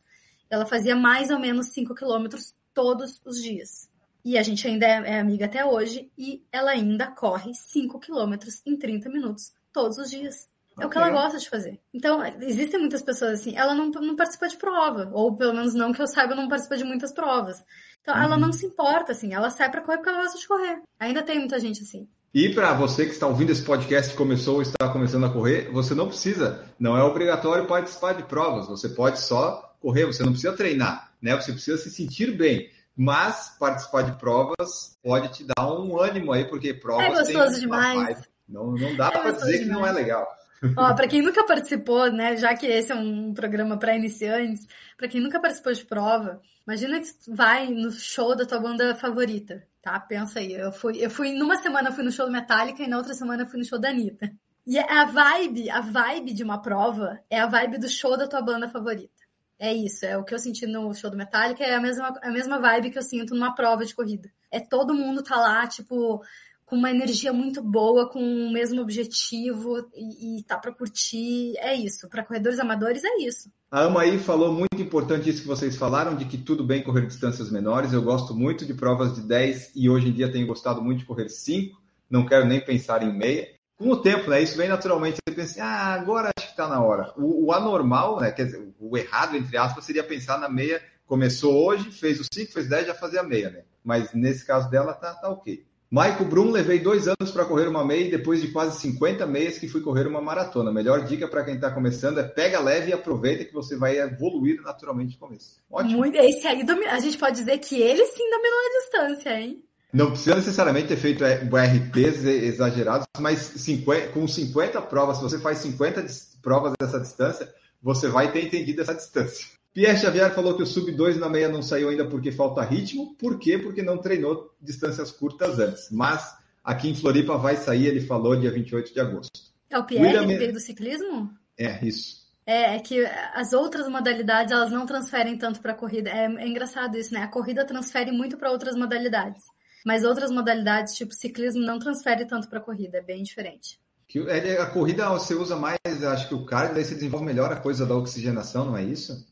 Ela fazia mais ou menos 5 quilômetros todos os dias. E a gente ainda é, é amiga até hoje e ela ainda corre 5 quilômetros em 30 minutos todos os dias. É o que ela gosta de fazer. Então, existem muitas pessoas assim, ela não, não participa de prova, ou pelo menos não que eu saiba, não participa de muitas provas. Então, uhum. ela não se importa, assim, ela sai para correr porque ela gosta de correr. Ainda tem muita gente assim. E para você que está ouvindo esse podcast que começou ou está começando a correr, você não precisa, não é obrigatório participar de provas. Você pode só correr, você não precisa treinar, né? Você precisa se sentir bem. Mas participar de provas pode te dar um ânimo aí, porque provas. É gostoso demais. Não, não dá é para dizer demais. que não é legal. Ó, para quem nunca participou, né, já que esse é um programa para iniciantes, para quem nunca participou de prova, imagina que vai no show da tua banda favorita, tá? Pensa aí, eu fui, eu fui numa semana fui no show do Metallica e na outra semana fui no show da Anitta. E a vibe, a vibe de uma prova é a vibe do show da tua banda favorita. É isso, é o que eu senti no show do Metallica, é a mesma, a mesma vibe que eu sinto numa prova de corrida. É todo mundo tá lá, tipo, com uma energia muito boa, com o mesmo objetivo e, e tá para curtir. É isso. Para corredores amadores é isso. A Ama aí falou muito importante isso que vocês falaram, de que tudo bem correr distâncias menores. Eu gosto muito de provas de 10 e hoje em dia tenho gostado muito de correr 5. Não quero nem pensar em meia. Com o tempo, né? Isso vem naturalmente. Você pensa, assim, ah, agora acho que está na hora. O, o, anormal, né? Quer dizer, o errado, entre aspas, seria pensar na meia. Começou hoje, fez o 5, fez 10, já fazia a meia, né? Mas nesse caso dela, tá, tá ok. Maico Brum, levei dois anos para correr uma meia depois de quase 50 meias que fui correr uma maratona. Melhor dica para quem está começando é pega leve e aproveita que você vai evoluir naturalmente no começo. Ótimo. Muito, esse aí a gente pode dizer que ele sim dominou a distância, hein? Não precisa necessariamente ter feito RPs exagerados, mas 50, com 50 provas, se você faz 50 provas dessa distância, você vai ter entendido essa distância. Pierre Xavier falou que o sub-2 na meia não saiu ainda porque falta ritmo. Por quê? Porque não treinou distâncias curtas antes. Mas aqui em Floripa vai sair, ele falou, dia 28 de agosto. É o Pierre William... que veio do ciclismo? É, isso. É, é que as outras modalidades elas não transferem tanto para a corrida. É, é engraçado isso, né? A corrida transfere muito para outras modalidades. Mas outras modalidades, tipo ciclismo, não transfere tanto para a corrida. É bem diferente. Que, é, a corrida você usa mais, acho que o cardio, daí você desenvolve melhor a coisa da oxigenação, não é isso?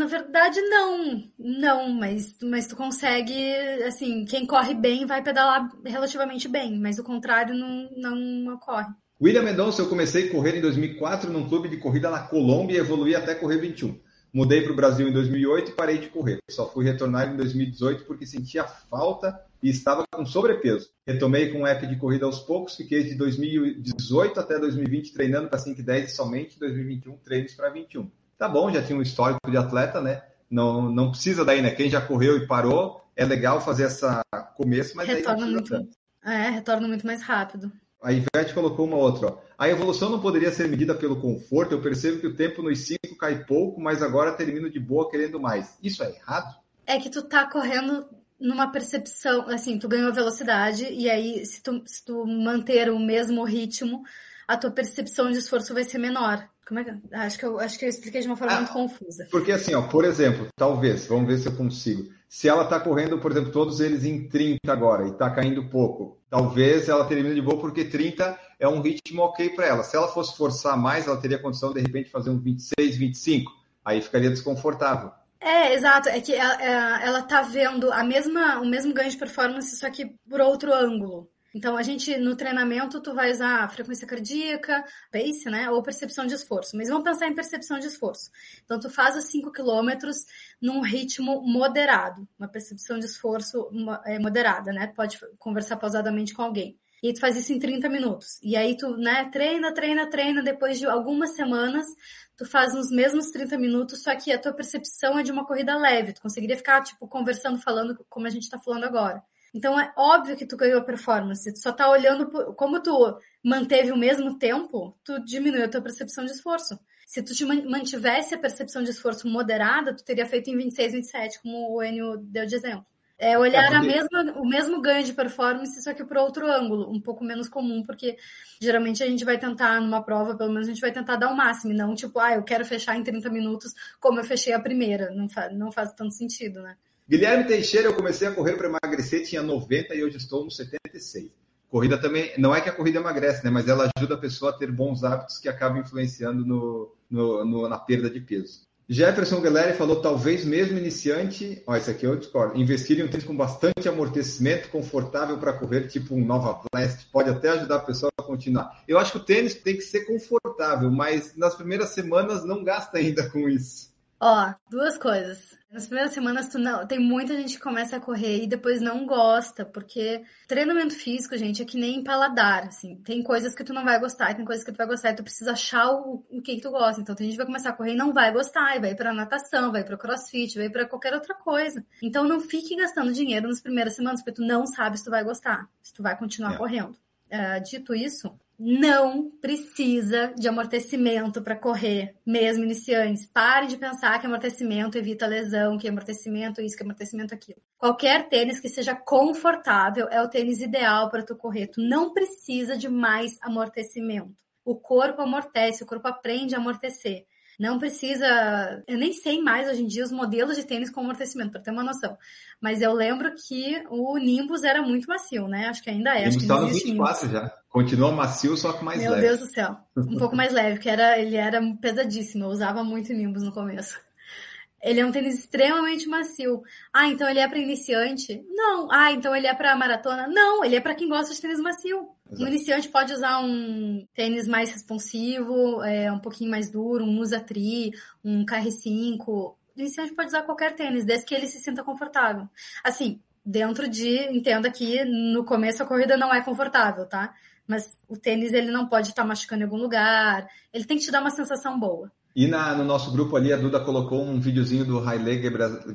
Na verdade não, não, mas, mas tu consegue, assim, quem corre bem vai pedalar relativamente bem, mas o contrário não, não ocorre. William Mendonça, eu comecei a correr em 2004 num clube de corrida na Colômbia e evoluí até correr 21. Mudei para o Brasil em 2008 e parei de correr. Só fui retornar em 2018 porque sentia falta e estava com sobrepeso. Retomei com um app de corrida aos poucos, fiquei de 2018 até 2020 treinando para 5 e 10 e somente em 2021 treinos para 21. Tá bom, já tinha um histórico de atleta, né? Não, não precisa daí, né? Quem já correu e parou, é legal fazer essa começo, mas retorna muito. É, retorna muito mais rápido. A Ivete colocou uma outra. Ó. A evolução não poderia ser medida pelo conforto. Eu percebo que o tempo nos 5 cai pouco, mas agora termino de boa querendo mais. Isso é errado? É que tu tá correndo numa percepção, assim, tu ganhou velocidade e aí se tu, se tu manter o mesmo ritmo, a tua percepção de esforço vai ser menor. Como é que acho que eu acho que eu expliquei de uma forma ah, muito confusa. Porque assim, ó, por exemplo, talvez, vamos ver se eu consigo. Se ela está correndo, por exemplo, todos eles em 30 agora e está caindo pouco, talvez ela termine de boa porque 30 é um ritmo ok para ela. Se ela fosse forçar mais, ela teria condição de repente fazer um 26, 25. Aí ficaria desconfortável. É, exato. É que ela, é, ela tá vendo a mesma, o mesmo ganho de performance, só que por outro ângulo. Então, a gente, no treinamento, tu vai usar frequência cardíaca, pace, né? Ou percepção de esforço. Mas vamos pensar em percepção de esforço. Então, tu faz os 5 quilômetros num ritmo moderado, uma percepção de esforço é, moderada, né? Pode conversar pausadamente com alguém. E tu faz isso em 30 minutos. E aí tu, né, treina, treina, treina. Depois de algumas semanas, tu faz nos mesmos 30 minutos, só que a tua percepção é de uma corrida leve. Tu conseguiria ficar, tipo, conversando, falando como a gente tá falando agora. Então é óbvio que tu ganhou performance. Tu só tá olhando por, como tu manteve o mesmo tempo, tu diminuiu a tua percepção de esforço. Se tu te mantivesse a percepção de esforço moderada, tu teria feito em 26, 27, como o Enio deu de exemplo. É olhar é a mesma, o mesmo ganho de performance, só que por outro ângulo, um pouco menos comum, porque geralmente a gente vai tentar, numa prova, pelo menos a gente vai tentar dar o máximo, não tipo, ah, eu quero fechar em 30 minutos como eu fechei a primeira. Não, faz, não faz tanto sentido, né? Guilherme Teixeira, eu comecei a correr para emagrecer, tinha 90 e hoje estou no 76. Corrida também, não é que a corrida emagrece, né? Mas ela ajuda a pessoa a ter bons hábitos que acabam influenciando no, no, no na perda de peso. Jefferson Guilherme falou, talvez mesmo iniciante, ó, esse aqui eu discordo, investir em um tênis com bastante amortecimento, confortável para correr, tipo um Nova Blast, pode até ajudar a pessoa a continuar. Eu acho que o tênis tem que ser confortável, mas nas primeiras semanas não gasta ainda com isso. Ó, duas coisas. Nas primeiras semanas, tu não, tem muita gente que começa a correr e depois não gosta, porque treinamento físico, gente, é que nem paladar, assim. Tem coisas que tu não vai gostar, tem coisas que tu vai gostar, e tu precisa achar o, o que, que tu gosta. Então, tem gente que vai começar a correr e não vai gostar, e vai pra natação, vai pro crossfit, vai para qualquer outra coisa. Então, não fique gastando dinheiro nas primeiras semanas, porque tu não sabe se tu vai gostar, se tu vai continuar é. correndo. Uh, dito isso, não precisa de amortecimento para correr, mesmo iniciantes. Pare de pensar que amortecimento evita lesão, que amortecimento isso, que amortecimento aquilo. Qualquer tênis que seja confortável é o tênis ideal para tu correr. Tu não precisa de mais amortecimento. O corpo amortece, o corpo aprende a amortecer. Não precisa. Eu nem sei mais hoje em dia os modelos de tênis com amortecimento, para ter uma noção. Mas eu lembro que o Nimbus era muito macio, né? Acho que ainda é. Nimbus está no 24 Nimbus. já. Continua macio, só que mais Meu leve. Meu Deus do céu. Um pouco mais leve, porque era, ele era pesadíssimo. Eu usava muito Nimbus no começo. Ele é um tênis extremamente macio. Ah, então ele é para iniciante? Não. Ah, então ele é para maratona? Não, ele é para quem gosta de tênis macio. Exato. Um iniciante pode usar um tênis mais responsivo, é, um pouquinho mais duro, um Usa Tri, um KR5. O iniciante pode usar qualquer tênis, desde que ele se sinta confortável. Assim, dentro de, entenda que no começo a corrida não é confortável, tá? Mas o tênis ele não pode estar machucando em algum lugar, ele tem que te dar uma sensação boa. E na, no nosso grupo ali, a Duda colocou um videozinho do Haile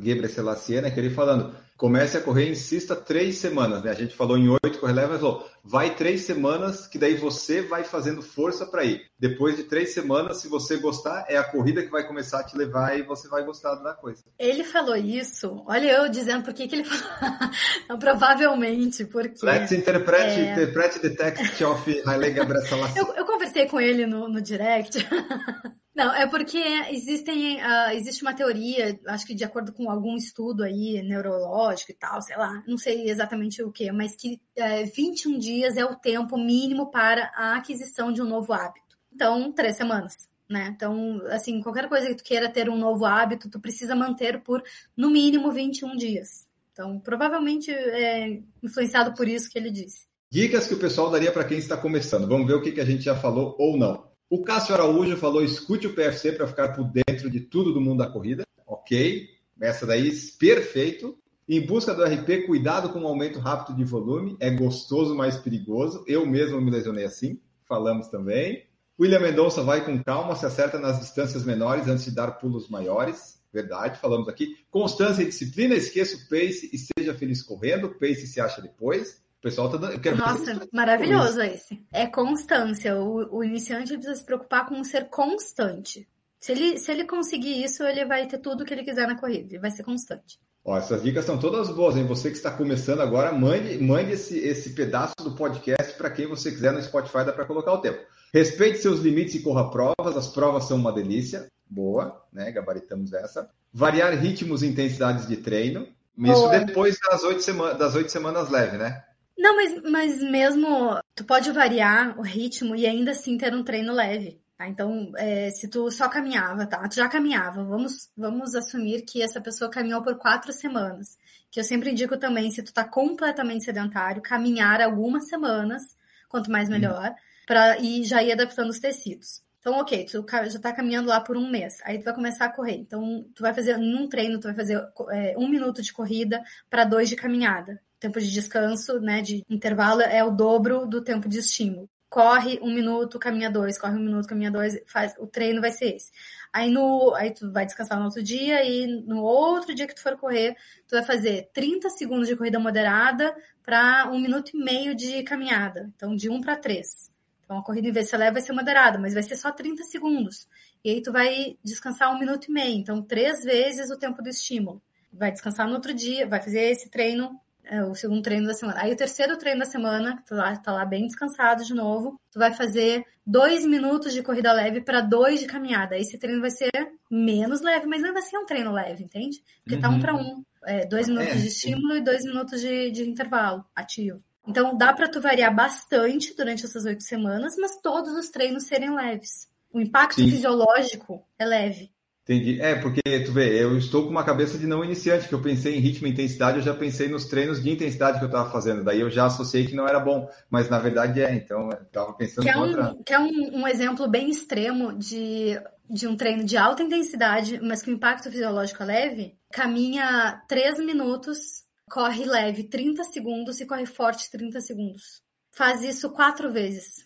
Gebrselassie, né, que ele falando, comece a correr, insista três semanas, né? A gente falou em oito mas falou, vai três semanas, que daí você vai fazendo força para ir. Depois de três semanas, se você gostar, é a corrida que vai começar a te levar e você vai gostar da coisa. Ele falou isso, olha eu dizendo por que, que ele falou. Não, provavelmente, porque. Let's interpret, é... interpret the text of Haile Gebrselassie. eu, eu conversei com ele no, no direct. Não, é porque existem, uh, existe uma teoria, acho que de acordo com algum estudo aí neurológico e tal, sei lá, não sei exatamente o que, mas que uh, é, 21 dias é o tempo mínimo para a aquisição de um novo hábito. Então, três semanas. né? Então, assim, qualquer coisa que tu queira ter um novo hábito, tu precisa manter por no mínimo 21 dias. Então, provavelmente é influenciado por isso que ele disse. Dicas que o pessoal daria para quem está começando. Vamos ver o que, que a gente já falou ou não. O Cássio Araújo falou: escute o PFC para ficar por dentro de tudo do mundo da corrida. Ok, essa daí, perfeito. Em busca do RP, cuidado com o aumento rápido de volume. É gostoso, mas perigoso. Eu mesmo me lesionei assim. Falamos também. William Mendonça vai com calma, se acerta nas distâncias menores antes de dar pulos maiores. Verdade, falamos aqui. Constância e disciplina, esqueça o pace e seja feliz correndo. Pace se acha depois. Pessoal tá dando. Nossa, maravilhoso esse. É constância. O, o iniciante precisa se preocupar com ser constante. Se ele, se ele conseguir isso, ele vai ter tudo que ele quiser na corrida. Ele vai ser constante. Ó, essas dicas estão todas boas, hein? Você que está começando agora, mande, mande esse, esse pedaço do podcast para quem você quiser no Spotify, dá para colocar o tempo. Respeite seus limites e corra provas, as provas são uma delícia. Boa, né? Gabaritamos essa. Variar ritmos e intensidades de treino. Isso Boa. depois das oito, semanas, das oito semanas leve, né? Não, mas, mas mesmo tu pode variar o ritmo e ainda assim ter um treino leve. Tá? Então, é, se tu só caminhava, tá? Tu já caminhava, vamos, vamos assumir que essa pessoa caminhou por quatro semanas. Que eu sempre indico também, se tu tá completamente sedentário, caminhar algumas semanas, quanto mais melhor, hum. para ir já ir adaptando os tecidos. Então, ok, tu já tá caminhando lá por um mês, aí tu vai começar a correr. Então, tu vai fazer, num treino, tu vai fazer é, um minuto de corrida para dois de caminhada. Tempo de descanso, né, de intervalo é o dobro do tempo de estímulo corre um minuto, caminha dois, corre um minuto, caminha dois, faz, o treino vai ser esse. Aí no, aí tu vai descansar no outro dia e no outro dia que tu for correr, tu vai fazer 30 segundos de corrida moderada para um minuto e meio de caminhada. Então de um para três. Então a corrida em vez de ser leve vai ser moderada, mas vai ser só 30 segundos. E aí tu vai descansar um minuto e meio. Então três vezes o tempo do estímulo. Vai descansar no outro dia, vai fazer esse treino é o segundo treino da semana. Aí o terceiro treino da semana, tu lá, tá lá bem descansado de novo, tu vai fazer dois minutos de corrida leve para dois de caminhada. Esse treino vai ser menos leve, mas ainda assim é um treino leve, entende? Porque uhum. tá um para um. É, dois minutos é, de estímulo sim. e dois minutos de, de intervalo ativo. Então dá para tu variar bastante durante essas oito semanas, mas todos os treinos serem leves. O impacto sim. fisiológico é leve. Entendi. É, porque tu vê, eu estou com uma cabeça de não iniciante, que eu pensei em ritmo e intensidade, eu já pensei nos treinos de intensidade que eu estava fazendo. Daí eu já associei que não era bom, mas na verdade é, então eu estava pensando que é um, outra... Que é um, um, exemplo bem extremo de, de um treino de alta intensidade, mas com impacto fisiológico leve, caminha 3 minutos, corre leve 30 segundos e corre forte 30 segundos. Faz isso quatro vezes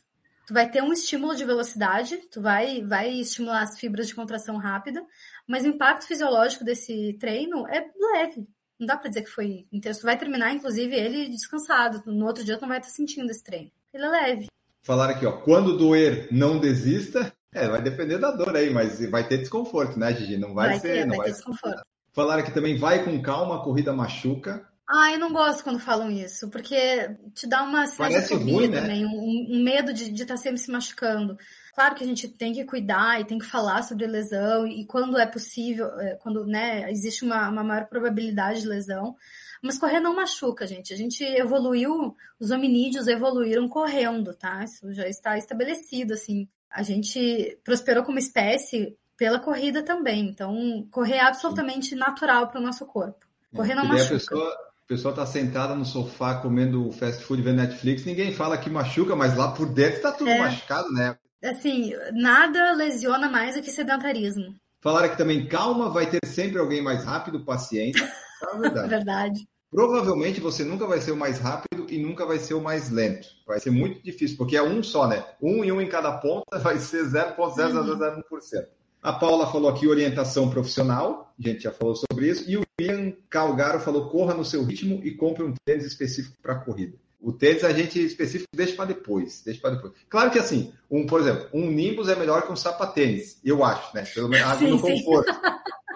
tu vai ter um estímulo de velocidade, tu vai, vai estimular as fibras de contração rápida, mas o impacto fisiológico desse treino é leve. Não dá para dizer que foi intenso. Tu vai terminar, inclusive, ele descansado. No outro dia tu não vai estar sentindo esse treino. Ele é leve. Falaram aqui, ó, quando doer, não desista. É, vai depender da dor aí, mas vai ter desconforto, né, Gigi? Não vai, vai ser. Ter, não vai, ter desconforto. Falaram que também vai com calma, a corrida machuca. Ah, eu não gosto quando falam isso, porque te dá uma ruim, né? também, um, um, medo de estar tá sempre se machucando. Claro que a gente tem que cuidar e tem que falar sobre lesão, e quando é possível, é, quando né, existe uma, uma maior probabilidade de lesão, mas correr não machuca, gente. A gente evoluiu, os hominídeos evoluíram correndo, tá? Isso já está estabelecido, assim. A gente prosperou como espécie pela corrida também. Então, correr é absolutamente natural para o nosso corpo. Correr não machuca. A pessoa pessoa está sentada no sofá comendo fast food vendo Netflix, ninguém fala que machuca, mas lá por dentro está tudo é. machucado, né? Assim, nada lesiona mais do que sedentarismo. Falaram aqui também, calma, vai ter sempre alguém mais rápido, paciente. É verdade. verdade. Provavelmente você nunca vai ser o mais rápido e nunca vai ser o mais lento. Vai ser muito difícil, porque é um só, né? Um e um em cada ponta vai ser 0,001%. Uhum. A Paula falou aqui orientação profissional, a gente já falou sobre isso, e o Ian Calgaro falou corra no seu ritmo e compre um tênis específico para corrida. O tênis a gente específico deixa para depois, deixa para depois. Claro que assim, um, por exemplo, um Nimbus é melhor que um sapatênis, eu acho, né? Pelo menos sim, no conforto.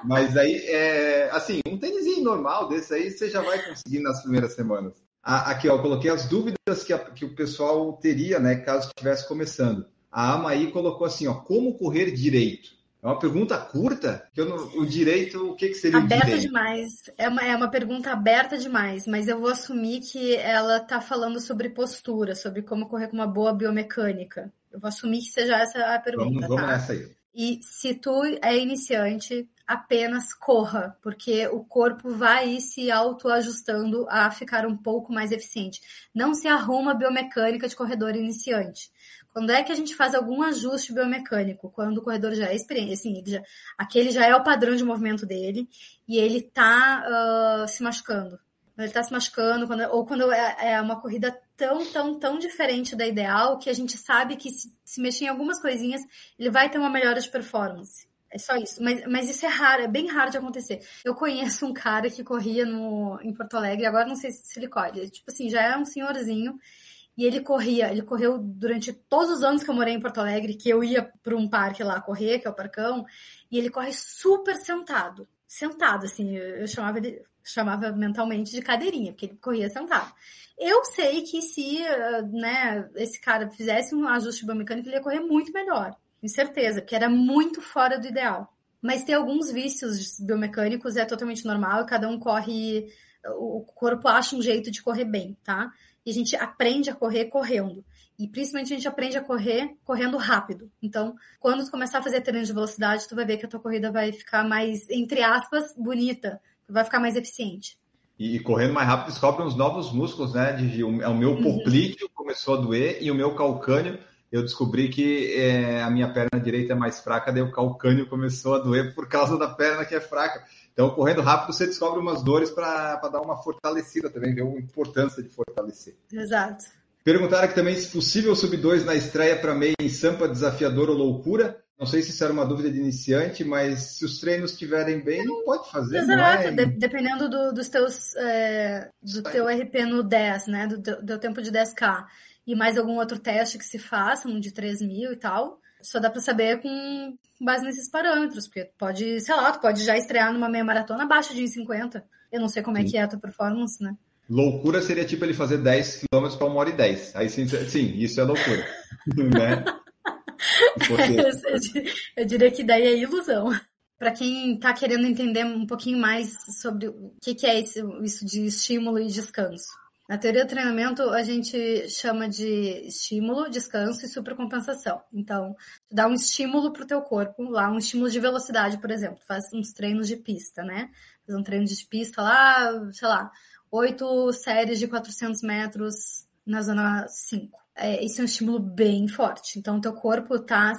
Mas aí, é, assim, um tênis normal desse aí você já vai conseguir nas primeiras semanas. Aqui, ó, eu coloquei as dúvidas que, a, que o pessoal teria, né, caso estivesse começando. A Amaí colocou assim, ó, como correr direito? É uma pergunta curta, que não, o direito, o que, que seria aberta o direito? demais. É uma, é uma pergunta aberta demais, mas eu vou assumir que ela está falando sobre postura, sobre como correr com uma boa biomecânica. Eu vou assumir que seja essa a pergunta. Vamos, vamos tá? nessa aí. E se tu é iniciante, apenas corra, porque o corpo vai se autoajustando a ficar um pouco mais eficiente. Não se arruma biomecânica de corredor iniciante. Quando é que a gente faz algum ajuste biomecânico? Quando o corredor já é experiente, assim, já, aquele já é o padrão de movimento dele e ele tá uh, se machucando. Ele tá se machucando, quando, ou quando é, é, uma corrida tão, tão, tão diferente da ideal que a gente sabe que se, se mexer em algumas coisinhas, ele vai ter uma melhora de performance. É só isso. Mas, mas isso é raro, é bem raro de acontecer. Eu conheço um cara que corria no, em Porto Alegre, agora não sei se ele corre. Tipo assim, já é um senhorzinho. E ele corria, ele correu durante todos os anos que eu morei em Porto Alegre, que eu ia para um parque lá correr, que é o Parcão, e ele corre super sentado. Sentado, assim, eu chamava ele, chamava mentalmente de cadeirinha, porque ele corria sentado. Eu sei que se né, esse cara fizesse um ajuste biomecânico, ele ia correr muito melhor, com certeza, porque era muito fora do ideal. Mas ter alguns vícios biomecânicos é totalmente normal, cada um corre, o corpo acha um jeito de correr bem, tá? E a gente aprende a correr correndo. E principalmente a gente aprende a correr correndo rápido. Então, quando tu começar a fazer treino de velocidade, tu vai ver que a tua corrida vai ficar mais, entre aspas, bonita. vai ficar mais eficiente. E, correndo mais rápido descobre uns novos músculos, né? O, é o meu uhum. poplíteo uhum. começou a doer e o meu calcâneo eu descobri que é, a minha perna direita é mais fraca, daí o calcâneo começou a doer por causa da perna que é fraca. Então, correndo rápido, você descobre umas dores para dar uma fortalecida também, viu? A importância de fortalecer. Exato. Perguntaram aqui também se possível sub 2 na estreia para meia em Sampa, desafiador ou loucura. Não sei se isso era uma dúvida de iniciante, mas se os treinos estiverem bem, não pode fazer. Exato, é... de dependendo do, dos teus, é, do teu RP no 10, né? Do, do tempo de 10K. E mais algum outro teste que se faça, um de 3 mil e tal só dá para saber com base nesses parâmetros, porque pode, sei lá, tu pode já estrear numa meia maratona abaixo de 1,50. Eu não sei como sim. é que é a tua performance, né? Loucura seria tipo ele fazer 10 km para uma hora e 10. Aí sim, sim isso é loucura. né? Porque... eu, diria que daí é ilusão. Para quem está querendo entender um pouquinho mais sobre o que, que é isso de estímulo e descanso. Na teoria do treinamento, a gente chama de estímulo, descanso e supercompensação. Então, tu dá um estímulo para o teu corpo, lá um estímulo de velocidade, por exemplo, tu faz uns treinos de pista, né? Faz um treino de pista lá, sei lá, oito séries de 400 metros na zona 5. É, isso é um estímulo bem forte. Então, teu corpo está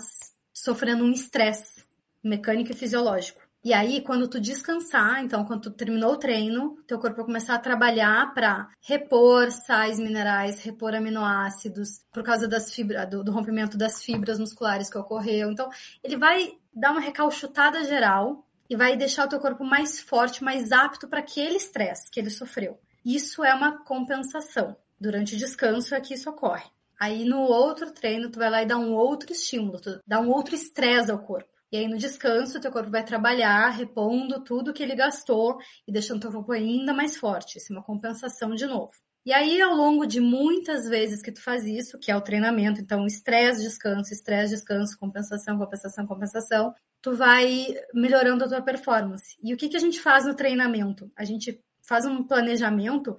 sofrendo um estresse mecânico e fisiológico. E aí, quando tu descansar, então, quando tu terminou o treino, teu corpo vai começar a trabalhar para repor sais minerais, repor aminoácidos, por causa das do, do, rompimento das fibras musculares que ocorreu. Então, ele vai dar uma recalchutada geral e vai deixar o teu corpo mais forte, mais apto para aquele estresse que ele sofreu. Isso é uma compensação. Durante o descanso é que isso ocorre. Aí no outro treino, tu vai lá e dá um outro estímulo, tu dá um outro estresse ao corpo. E aí, no descanso, teu corpo vai trabalhar, repondo tudo que ele gastou e deixando teu corpo ainda mais forte. Isso é uma compensação de novo. E aí, ao longo de muitas vezes que tu faz isso, que é o treinamento, então estresse, descanso, estresse, descanso, compensação, compensação, compensação, tu vai melhorando a tua performance. E o que, que a gente faz no treinamento? A gente faz um planejamento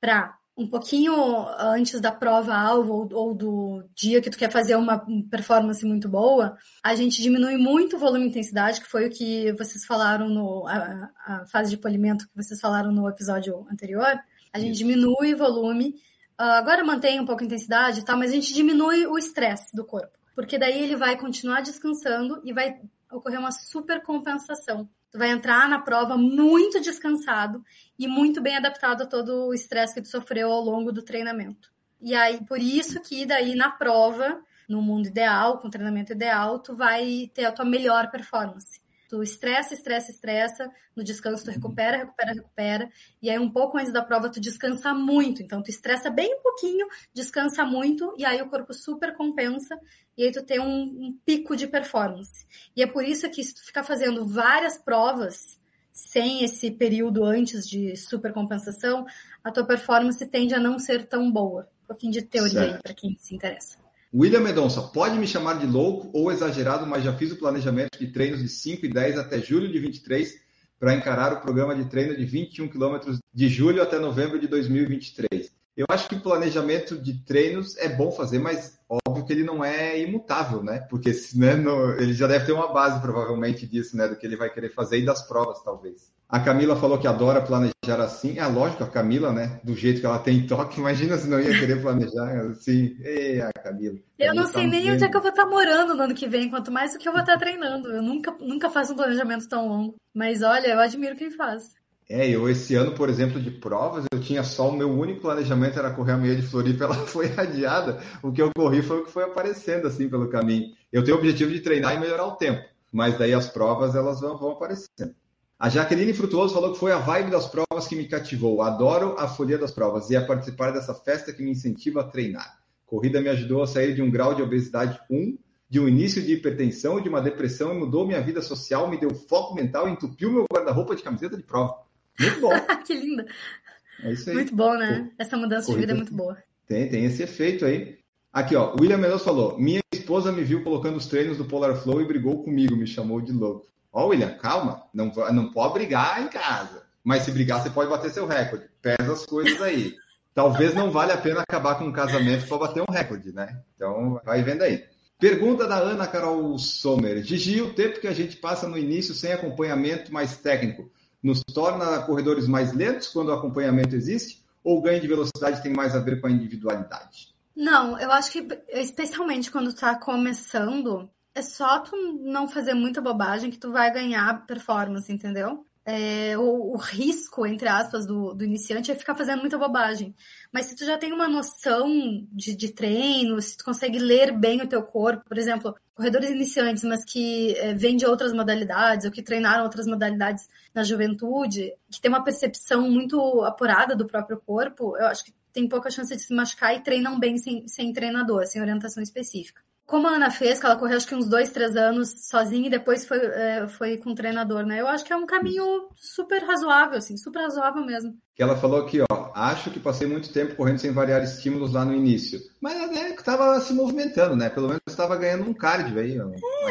para um pouquinho antes da prova-alvo ou, ou, do dia que tu quer fazer uma performance muito boa, a gente diminui muito o volume e intensidade, que foi o que vocês falaram no a, a fase de polimento que vocês falaram no episódio anterior. A gente diminui o volume, uh, agora mantém um pouco a intensidade e tal, mas a gente diminui o estresse do corpo, porque daí ele vai continuar descansando e vai ocorrer uma super compensação. Tu vai entrar na prova muito descansado e muito bem adaptado a todo o estresse que tu sofreu ao longo do treinamento. E aí, por isso que daí na prova, no mundo ideal, com treinamento ideal, tu vai ter a tua melhor performance. Tu estressa, estressa, estressa, no descanso tu recupera, recupera, recupera, e aí um pouco antes da prova tu descansa muito, então tu estressa bem um pouquinho, descansa muito, e aí o corpo super compensa, e aí tu tem um, um pico de performance. E é por isso que se tu ficar fazendo várias provas, sem esse período antes de supercompensação, a tua performance tende a não ser tão boa. Um pouquinho de teoria certo. aí para quem se interessa. William Medonça, pode me chamar de louco ou exagerado, mas já fiz o planejamento de treinos de 5 e 10 até julho de 23 para encarar o programa de treino de 21 quilômetros de julho até novembro de 2023. Eu acho que o planejamento de treinos é bom fazer, mas óbvio que ele não é imutável, né? Porque né, no, ele já deve ter uma base, provavelmente, disso, né? Do que ele vai querer fazer e das provas, talvez. A Camila falou que adora planejar assim. É lógico, a Camila, né? Do jeito que ela tem toque, imagina se não ia querer planejar assim. Ei, a Camila. Eu não sei tá nem onde é que eu vou estar tá morando no ano que vem, quanto mais o que eu vou estar tá treinando. Eu nunca, nunca faço um planejamento tão longo. Mas olha, eu admiro quem faz. É, eu esse ano, por exemplo, de provas, eu tinha só o meu único planejamento era correr a meia de Floripa, ela foi adiada. O que eu corri foi o que foi aparecendo assim pelo caminho. Eu tenho o objetivo de treinar e melhorar o tempo, mas daí as provas elas vão, vão aparecendo. A Jaqueline Frutuoso falou que foi a vibe das provas que me cativou. Adoro a folia das provas e a participar dessa festa que me incentiva a treinar. Corrida me ajudou a sair de um grau de obesidade 1, de um início de hipertensão, de uma depressão e mudou minha vida social, me deu foco mental e entupiu meu guarda-roupa de camiseta de prova. Muito bom. que linda. É isso aí. Muito bom, né? Essa mudança Corrida. de vida é muito boa. Tem, tem esse efeito aí. Aqui, ó, o William Menos falou: Minha esposa me viu colocando os treinos do Polar Flow e brigou comigo, me chamou de louco. Ó, William, calma, não, não pode brigar em casa. Mas se brigar, você pode bater seu recorde. Pesa as coisas aí. Talvez não valha a pena acabar com um casamento para bater um recorde, né? Então, vai vendo aí. Pergunta da Ana Carol Sommer. Gigi, o tempo que a gente passa no início sem acompanhamento mais técnico nos torna corredores mais lentos quando o acompanhamento existe? Ou o ganho de velocidade tem mais a ver com a individualidade? Não, eu acho que especialmente quando está começando, é só tu não fazer muita bobagem que tu vai ganhar performance, entendeu? É, o, o, risco, entre aspas, do, do, iniciante é ficar fazendo muita bobagem. Mas se tu já tem uma noção de, de treino, se tu consegue ler bem o teu corpo, por exemplo, corredores iniciantes, mas que é, vêm de outras modalidades ou que treinaram outras modalidades na juventude, que tem uma percepção muito apurada do próprio corpo, eu acho que tem pouca chance de se machucar e treinam bem sem, sem treinador, sem orientação específica como a Ana fez, que ela correu acho que uns dois, três anos sozinha e depois foi, é, foi com o treinador, né? Eu acho que é um caminho super razoável, assim, super razoável mesmo. Que ela falou aqui, ó, acho que passei muito tempo correndo sem variar estímulos lá no início. Mas é que estava se movimentando, né? Pelo menos estava ganhando um cardio aí.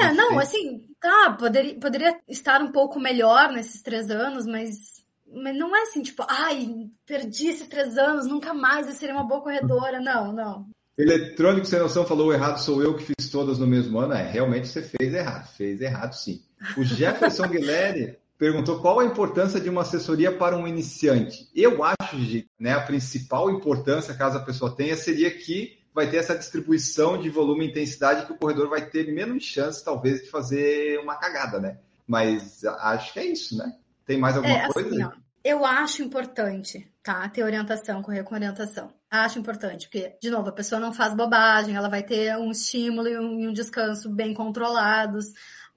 É, não, assim, tá, poderia, poderia estar um pouco melhor nesses três anos, mas mas não é assim, tipo, ai, perdi esses três anos, nunca mais eu seria uma boa corredora. Não, não. Eletrônico Sem Noção falou errado, sou eu que fiz todas no mesmo ano. É, realmente você fez errado, fez errado sim. O Jefferson Guilherme perguntou qual a importância de uma assessoria para um iniciante. Eu acho, que né, a principal importância, caso a pessoa tenha, seria que vai ter essa distribuição de volume e intensidade que o corredor vai ter menos chance, talvez, de fazer uma cagada, né? Mas acho que é isso, né? Tem mais alguma é, coisa? Assim, eu acho importante, tá? Ter orientação, correr com orientação. Acho importante, porque, de novo, a pessoa não faz bobagem, ela vai ter um estímulo e um, e um descanso bem controlados.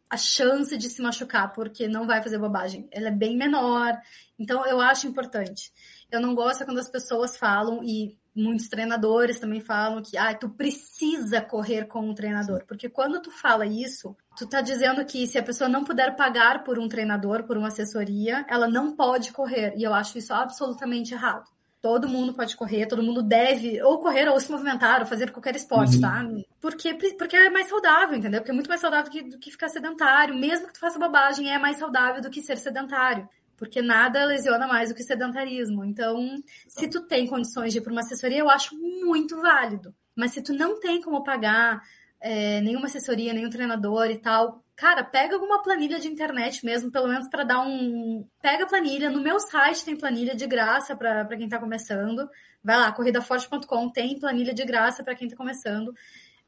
A chance de se machucar porque não vai fazer bobagem, ela é bem menor. Então, eu acho importante. Eu não gosto quando as pessoas falam, e muitos treinadores também falam que ah, tu precisa correr com um treinador. Porque quando tu fala isso, tu tá dizendo que se a pessoa não puder pagar por um treinador, por uma assessoria, ela não pode correr. E eu acho isso absolutamente errado. Todo mundo pode correr, todo mundo deve ou correr ou se movimentar ou fazer qualquer esporte, uhum. tá? Porque, porque é mais saudável, entendeu? Porque é muito mais saudável que, do que ficar sedentário. Mesmo que tu faça bobagem, é mais saudável do que ser sedentário porque nada lesiona mais do que sedentarismo. Então, se tu tem condições de ir para uma assessoria, eu acho muito válido. Mas se tu não tem como pagar é, nenhuma assessoria, nenhum treinador e tal, cara, pega alguma planilha de internet mesmo, pelo menos para dar um. Pega a planilha. No meu site tem planilha de graça para quem está começando. Vai lá, corridaforte.com tem planilha de graça para quem está começando.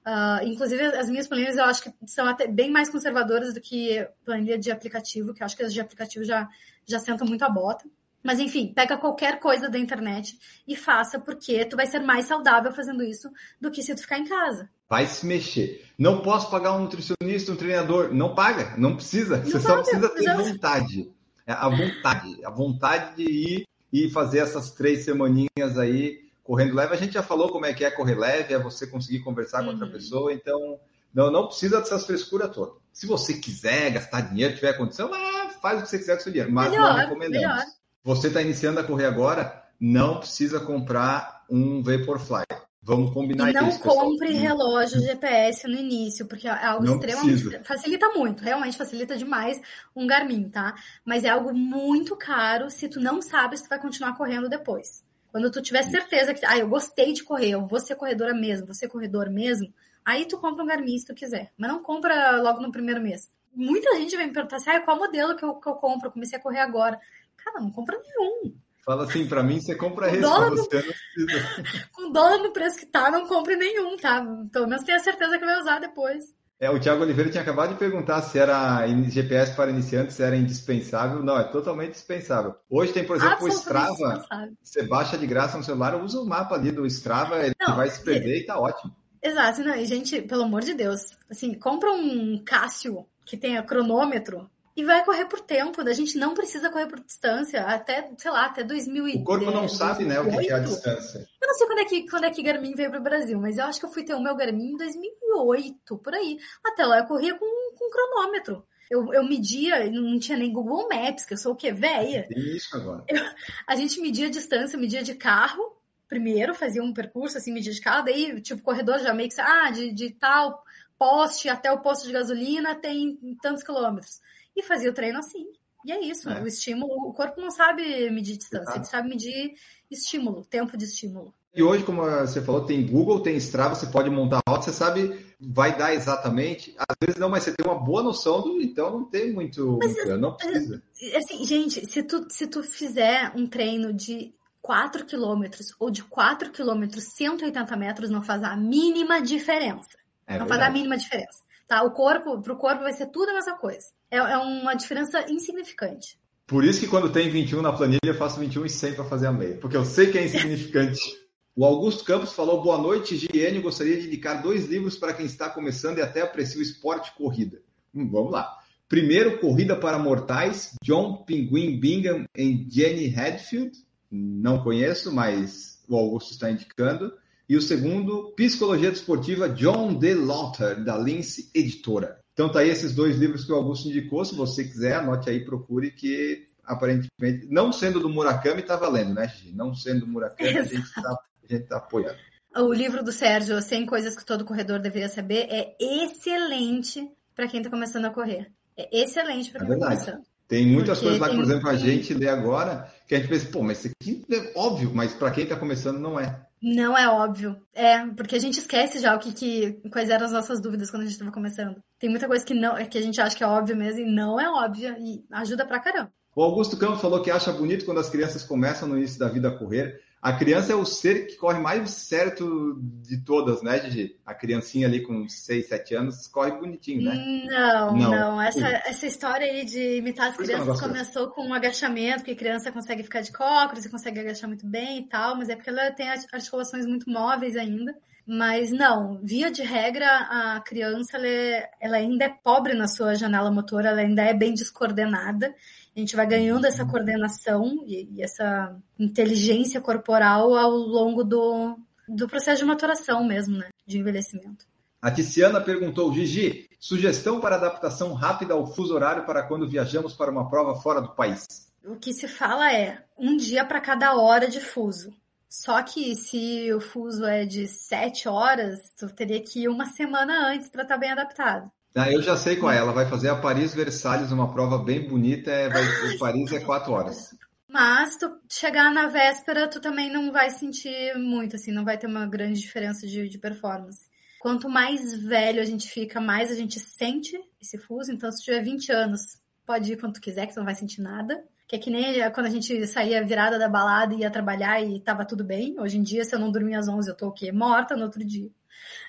Uh, inclusive, as minhas planilhas eu acho que são até bem mais conservadoras do que planilha de aplicativo, que eu acho que as de aplicativo já, já sentam muito a bota. Mas enfim, pega qualquer coisa da internet e faça, porque tu vai ser mais saudável fazendo isso do que se tu ficar em casa. Vai se mexer. Não posso pagar um nutricionista, um treinador. Não paga, não precisa. Não Você paga, só precisa ter vontade. É a vontade. A vontade de ir e fazer essas três semaninhas aí correndo leve, a gente já falou como é que é correr leve, é você conseguir conversar uhum. com outra uhum. pessoa, então não, não precisa dessas frescuras todas. Se você quiser gastar dinheiro, tiver condição, ah, faz o que você quiser com seu dinheiro, mas melhor, não recomendamos. Melhor. Você está iniciando a correr agora, não precisa comprar um Vaporfly. Vamos combinar e não isso. Não compre pessoal. relógio GPS no início, porque é algo não extremamente. Precisa. Facilita muito, realmente facilita demais um Garmin, tá? Mas é algo muito caro se tu não sabe se tu vai continuar correndo depois. Quando tu tiver certeza que, ah, eu gostei de correr, eu vou ser corredora mesmo, vou ser corredor mesmo, aí tu compra um Garmin se tu quiser. Mas não compra logo no primeiro mês. Muita gente vem me perguntar assim, ah, qual modelo que eu, que eu compro? Eu comecei a correr agora. Cara, não compra nenhum. Fala assim, para mim você compra esse, dólar você no... Com dólar no preço que tá, não compre nenhum, tá? Pelo menos tenha certeza que vai usar depois. É, o Thiago Oliveira tinha acabado de perguntar se era GPS para iniciantes, se era indispensável. Não, é totalmente dispensável. Hoje tem, por exemplo, o Strava. Você baixa de graça no celular, usa o mapa ali do Strava, ele não, vai se perder e, e tá ótimo. Exato, não, e gente, pelo amor de Deus, assim, compra um Cássio que tenha cronômetro e vai correr por tempo. A gente não precisa correr por distância até, sei lá, até 2010. O corpo não sabe, 2008. né, o que é a distância. Eu não sei quando é que, quando é que Garmin veio para o Brasil, mas eu acho que eu fui ter o meu Garmin em 2008, por aí. Até lá eu corria com, com cronômetro. Eu, eu media, não tinha nem Google Maps, que eu sou o quê? Véia. Isso agora. Eu, a gente media a distância, media de carro, primeiro, fazia um percurso assim, media de carro, daí, tipo, corredor já meio que, ah, de, de tal poste até o posto de gasolina tem tantos quilômetros e fazia o treino assim. E é isso, é. o estímulo, o corpo não sabe medir distância, ele sabe medir estímulo, tempo de estímulo. E hoje, como você falou, tem Google, tem Strava, você pode montar a rota, você sabe, vai dar exatamente. Às vezes não, mas você tem uma boa noção do, então não tem muito, mas, muito não precisa. Assim, gente, se tu, se tu fizer um treino de 4 quilômetros ou de 4 quilômetros, 180 metros, não faz a mínima diferença. É não verdade. faz a mínima diferença. Tá? O corpo, pro corpo vai ser tudo a mesma coisa. É, é uma diferença insignificante. Por isso que quando tem 21 na planilha, eu faço 21 e 100 para fazer a meia. Porque eu sei que é insignificante. o Augusto Campos falou, boa noite, Giene. Gostaria de indicar dois livros para quem está começando e até aprecia o esporte corrida. Hum, vamos lá. Primeiro, Corrida para Mortais, John Pinguim Bingham e Jenny Hadfield. Não conheço, mas o Augusto está indicando. E o segundo, Psicologia Desportiva, John D. Lauter, da Lince Editora. Então tá aí esses dois livros que o Augusto indicou. Se você quiser, anote aí, procure que aparentemente, não sendo do Murakami, tá valendo, né, Gigi? Não sendo do Murakami, a gente, tá, a gente tá apoiando. O livro do Sérgio, 100 Coisas que Todo Corredor Deveria Saber, é excelente para quem está começando a correr. É excelente para quem está é começando. Tem muitas Porque coisas lá que, por exemplo, a gente lê agora, que a gente pensa, pô, mas isso aqui é óbvio, mas para quem está começando não é. Não é óbvio. É, porque a gente esquece já o que, que quais eram as nossas dúvidas quando a gente estava começando. Tem muita coisa que não, que a gente acha que é óbvio mesmo e não é óbvia e ajuda pra caramba. O Augusto Campos falou que acha bonito quando as crianças começam no início da vida a correr, a criança é o ser que corre mais certo de todas, né, Gigi? A criancinha ali com 6, 7 anos corre bonitinho, né? Não, não. não. Essa, essa história aí de imitar as crianças começou com um agachamento, porque criança consegue ficar de cócoras e consegue agachar muito bem e tal, mas é porque ela tem articulações muito móveis ainda. Mas não, via de regra, a criança ela, é, ela ainda é pobre na sua janela motora, ela ainda é bem descoordenada. A gente vai ganhando essa coordenação e, e essa inteligência corporal ao longo do, do processo de maturação mesmo, né? De envelhecimento. A Tiziana perguntou, Gigi, sugestão para adaptação rápida ao fuso horário para quando viajamos para uma prova fora do país? O que se fala é um dia para cada hora de fuso. Só que se o fuso é de sete horas, tu teria que ir uma semana antes para estar tá bem adaptado. Ah, eu já sei qual é. Ela vai fazer a Paris Versalhes, uma prova bem bonita. É, vai, o Paris é quatro horas. Mas tu chegar na véspera, tu também não vai sentir muito, assim, não vai ter uma grande diferença de, de performance. Quanto mais velho a gente fica, mais a gente sente esse fuso. Então, se tiver 20 anos, pode ir quando tu quiser, que tu não vai sentir nada. Que é que nem quando a gente saía virada da balada e ia trabalhar e tava tudo bem. Hoje em dia, se eu não dormir às 11, eu tô o quê? Morta no outro dia.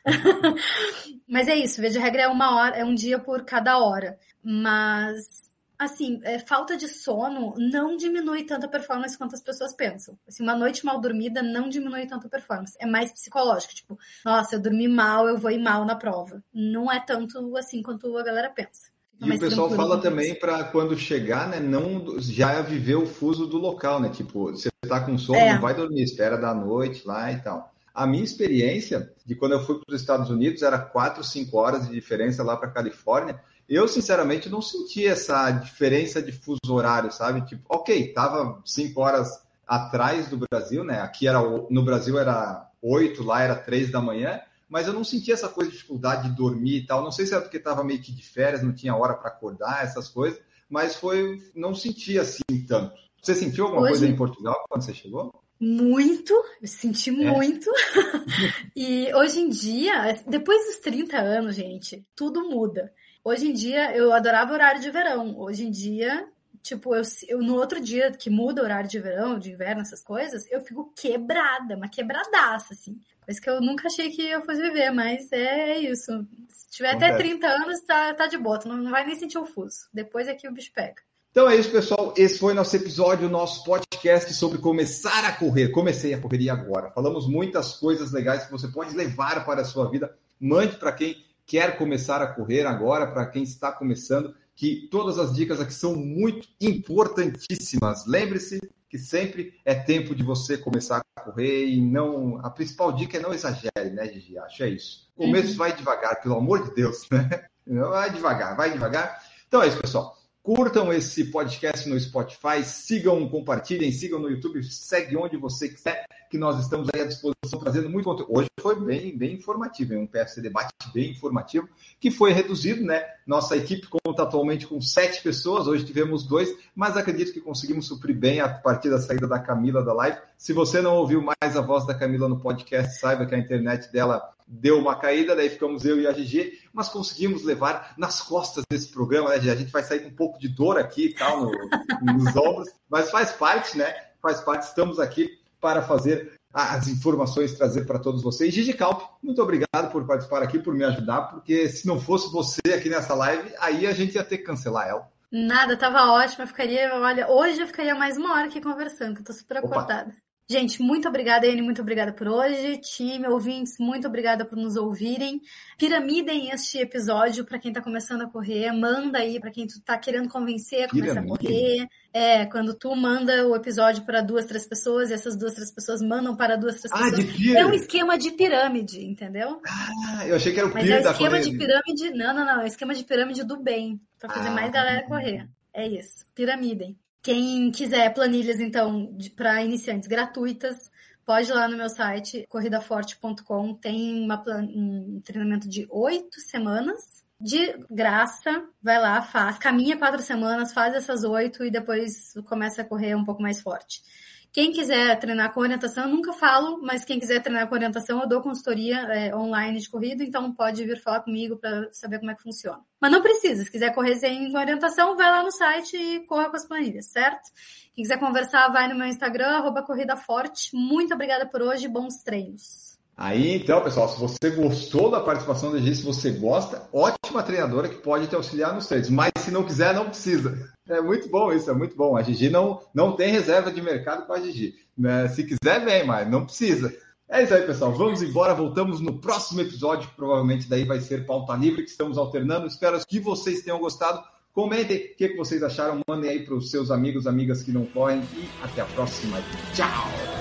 Mas é isso, via de regra é uma hora, é um dia por cada hora. Mas assim, é, falta de sono não diminui tanta performance quanto as pessoas pensam. Assim, uma noite mal dormida não diminui tanta performance. É mais psicológico, tipo, nossa, eu dormi mal, eu vou ir mal na prova. Não é tanto assim quanto a galera pensa. E o pessoal fala também para quando chegar, né, não já viver o fuso do local, né? Tipo, você tá com sono, é. não vai dormir, espera da noite lá e tal. A minha experiência de quando eu fui para os Estados Unidos era 4, 5 horas de diferença lá para a Califórnia. Eu, sinceramente, não senti essa diferença de fuso horário, sabe? Tipo, ok, tava 5 horas atrás do Brasil, né? Aqui era no Brasil era 8, lá era 3 da manhã, mas eu não senti essa coisa de dificuldade de dormir e tal. Não sei se era porque estava meio que de férias, não tinha hora para acordar, essas coisas, mas foi não senti assim tanto. Você sentiu alguma Hoje... coisa em Portugal quando você chegou? Muito, eu senti é. muito. e hoje em dia, depois dos 30 anos, gente, tudo muda. Hoje em dia, eu adorava horário de verão. Hoje em dia, tipo, eu, eu, no outro dia que muda o horário de verão, de inverno, essas coisas, eu fico quebrada, uma quebradaça, assim. Coisa que eu nunca achei que eu fosse viver, mas é, é isso. Se tiver até 30 anos, tá, tá de boa, não, não vai nem sentir o fuso. Depois é que o bicho pega. Então é isso, pessoal. Esse foi nosso episódio, nosso podcast sobre começar a correr. Comecei a correr e agora. Falamos muitas coisas legais que você pode levar para a sua vida. Mande para quem quer começar a correr agora, para quem está começando, que todas as dicas aqui são muito importantíssimas. Lembre-se que sempre é tempo de você começar a correr e não. A principal dica é não exagere, né, Gigi? Acho é isso. O começo uhum. vai devagar, pelo amor de Deus, né? Vai devagar, vai devagar. Então é isso, pessoal. Curtam esse podcast no Spotify, sigam, compartilhem, sigam no YouTube, segue onde você quiser, que nós estamos aí à disposição trazendo muito conteúdo. Hoje foi bem, bem informativo, um PFC debate bem informativo, que foi reduzido, né? Nossa equipe conta atualmente com sete pessoas, hoje tivemos dois, mas acredito que conseguimos suprir bem a partir da saída da Camila da live. Se você não ouviu mais a voz da Camila no podcast, saiba que a internet dela deu uma caída, daí ficamos eu e a GG, mas conseguimos levar nas costas desse programa, né, A gente vai sair com um pouco de dor aqui e tal, no, nos ombros, mas faz parte, né? Faz parte, estamos aqui para fazer as informações, trazer para todos vocês. Gigi Calp, muito obrigado por participar aqui, por me ajudar, porque se não fosse você aqui nessa live, aí a gente ia ter que cancelar ela. Nada, tava ótimo, eu ficaria, olha, hoje eu ficaria mais uma hora aqui conversando, que eu tô super acordada. Gente, muito obrigada, Anne, muito obrigada por hoje. Time, ouvintes, muito obrigada por nos ouvirem. Piramidem este episódio para quem está começando a correr. Manda aí para quem tu tá querendo convencer a começar a correr. É, quando tu manda o episódio para duas, três pessoas e essas duas, três pessoas mandam para duas, três ah, pessoas. É um esquema de pirâmide, entendeu? Ah, eu achei que era o Mas é esquema de pirâmide. Não, não, não. É esquema de pirâmide do bem. para fazer ah, mais galera correr. É isso. Piramidem. Quem quiser planilhas, então, para iniciantes gratuitas, pode ir lá no meu site, corridaforte.com. Tem uma, um treinamento de oito semanas, de graça. Vai lá, faz, caminha quatro semanas, faz essas oito e depois começa a correr um pouco mais forte. Quem quiser treinar com orientação, eu nunca falo, mas quem quiser treinar com orientação, eu dou consultoria é, online de corrida, então pode vir falar comigo para saber como é que funciona. Mas não precisa, se quiser correr sem orientação, vai lá no site e corra com as planilhas, certo? Quem quiser conversar, vai no meu Instagram, arroba Corrida Forte. Muito obrigada por hoje, bons treinos. Aí, então, pessoal, se você gostou da participação da Gi, se você gosta, ótima treinadora que pode te auxiliar nos treinos. Mas se não quiser, não precisa. É muito bom isso, é muito bom. A Gigi não, não tem reserva de mercado com a Gigi. Né? Se quiser, vem, mas não precisa. É isso aí, pessoal. Vamos embora. Voltamos no próximo episódio, que provavelmente daí vai ser pauta livre, que estamos alternando. Espero que vocês tenham gostado. Comentem o que, vocês acharam. Mandem aí para os seus amigos, amigas que não correm. E até a próxima. Tchau!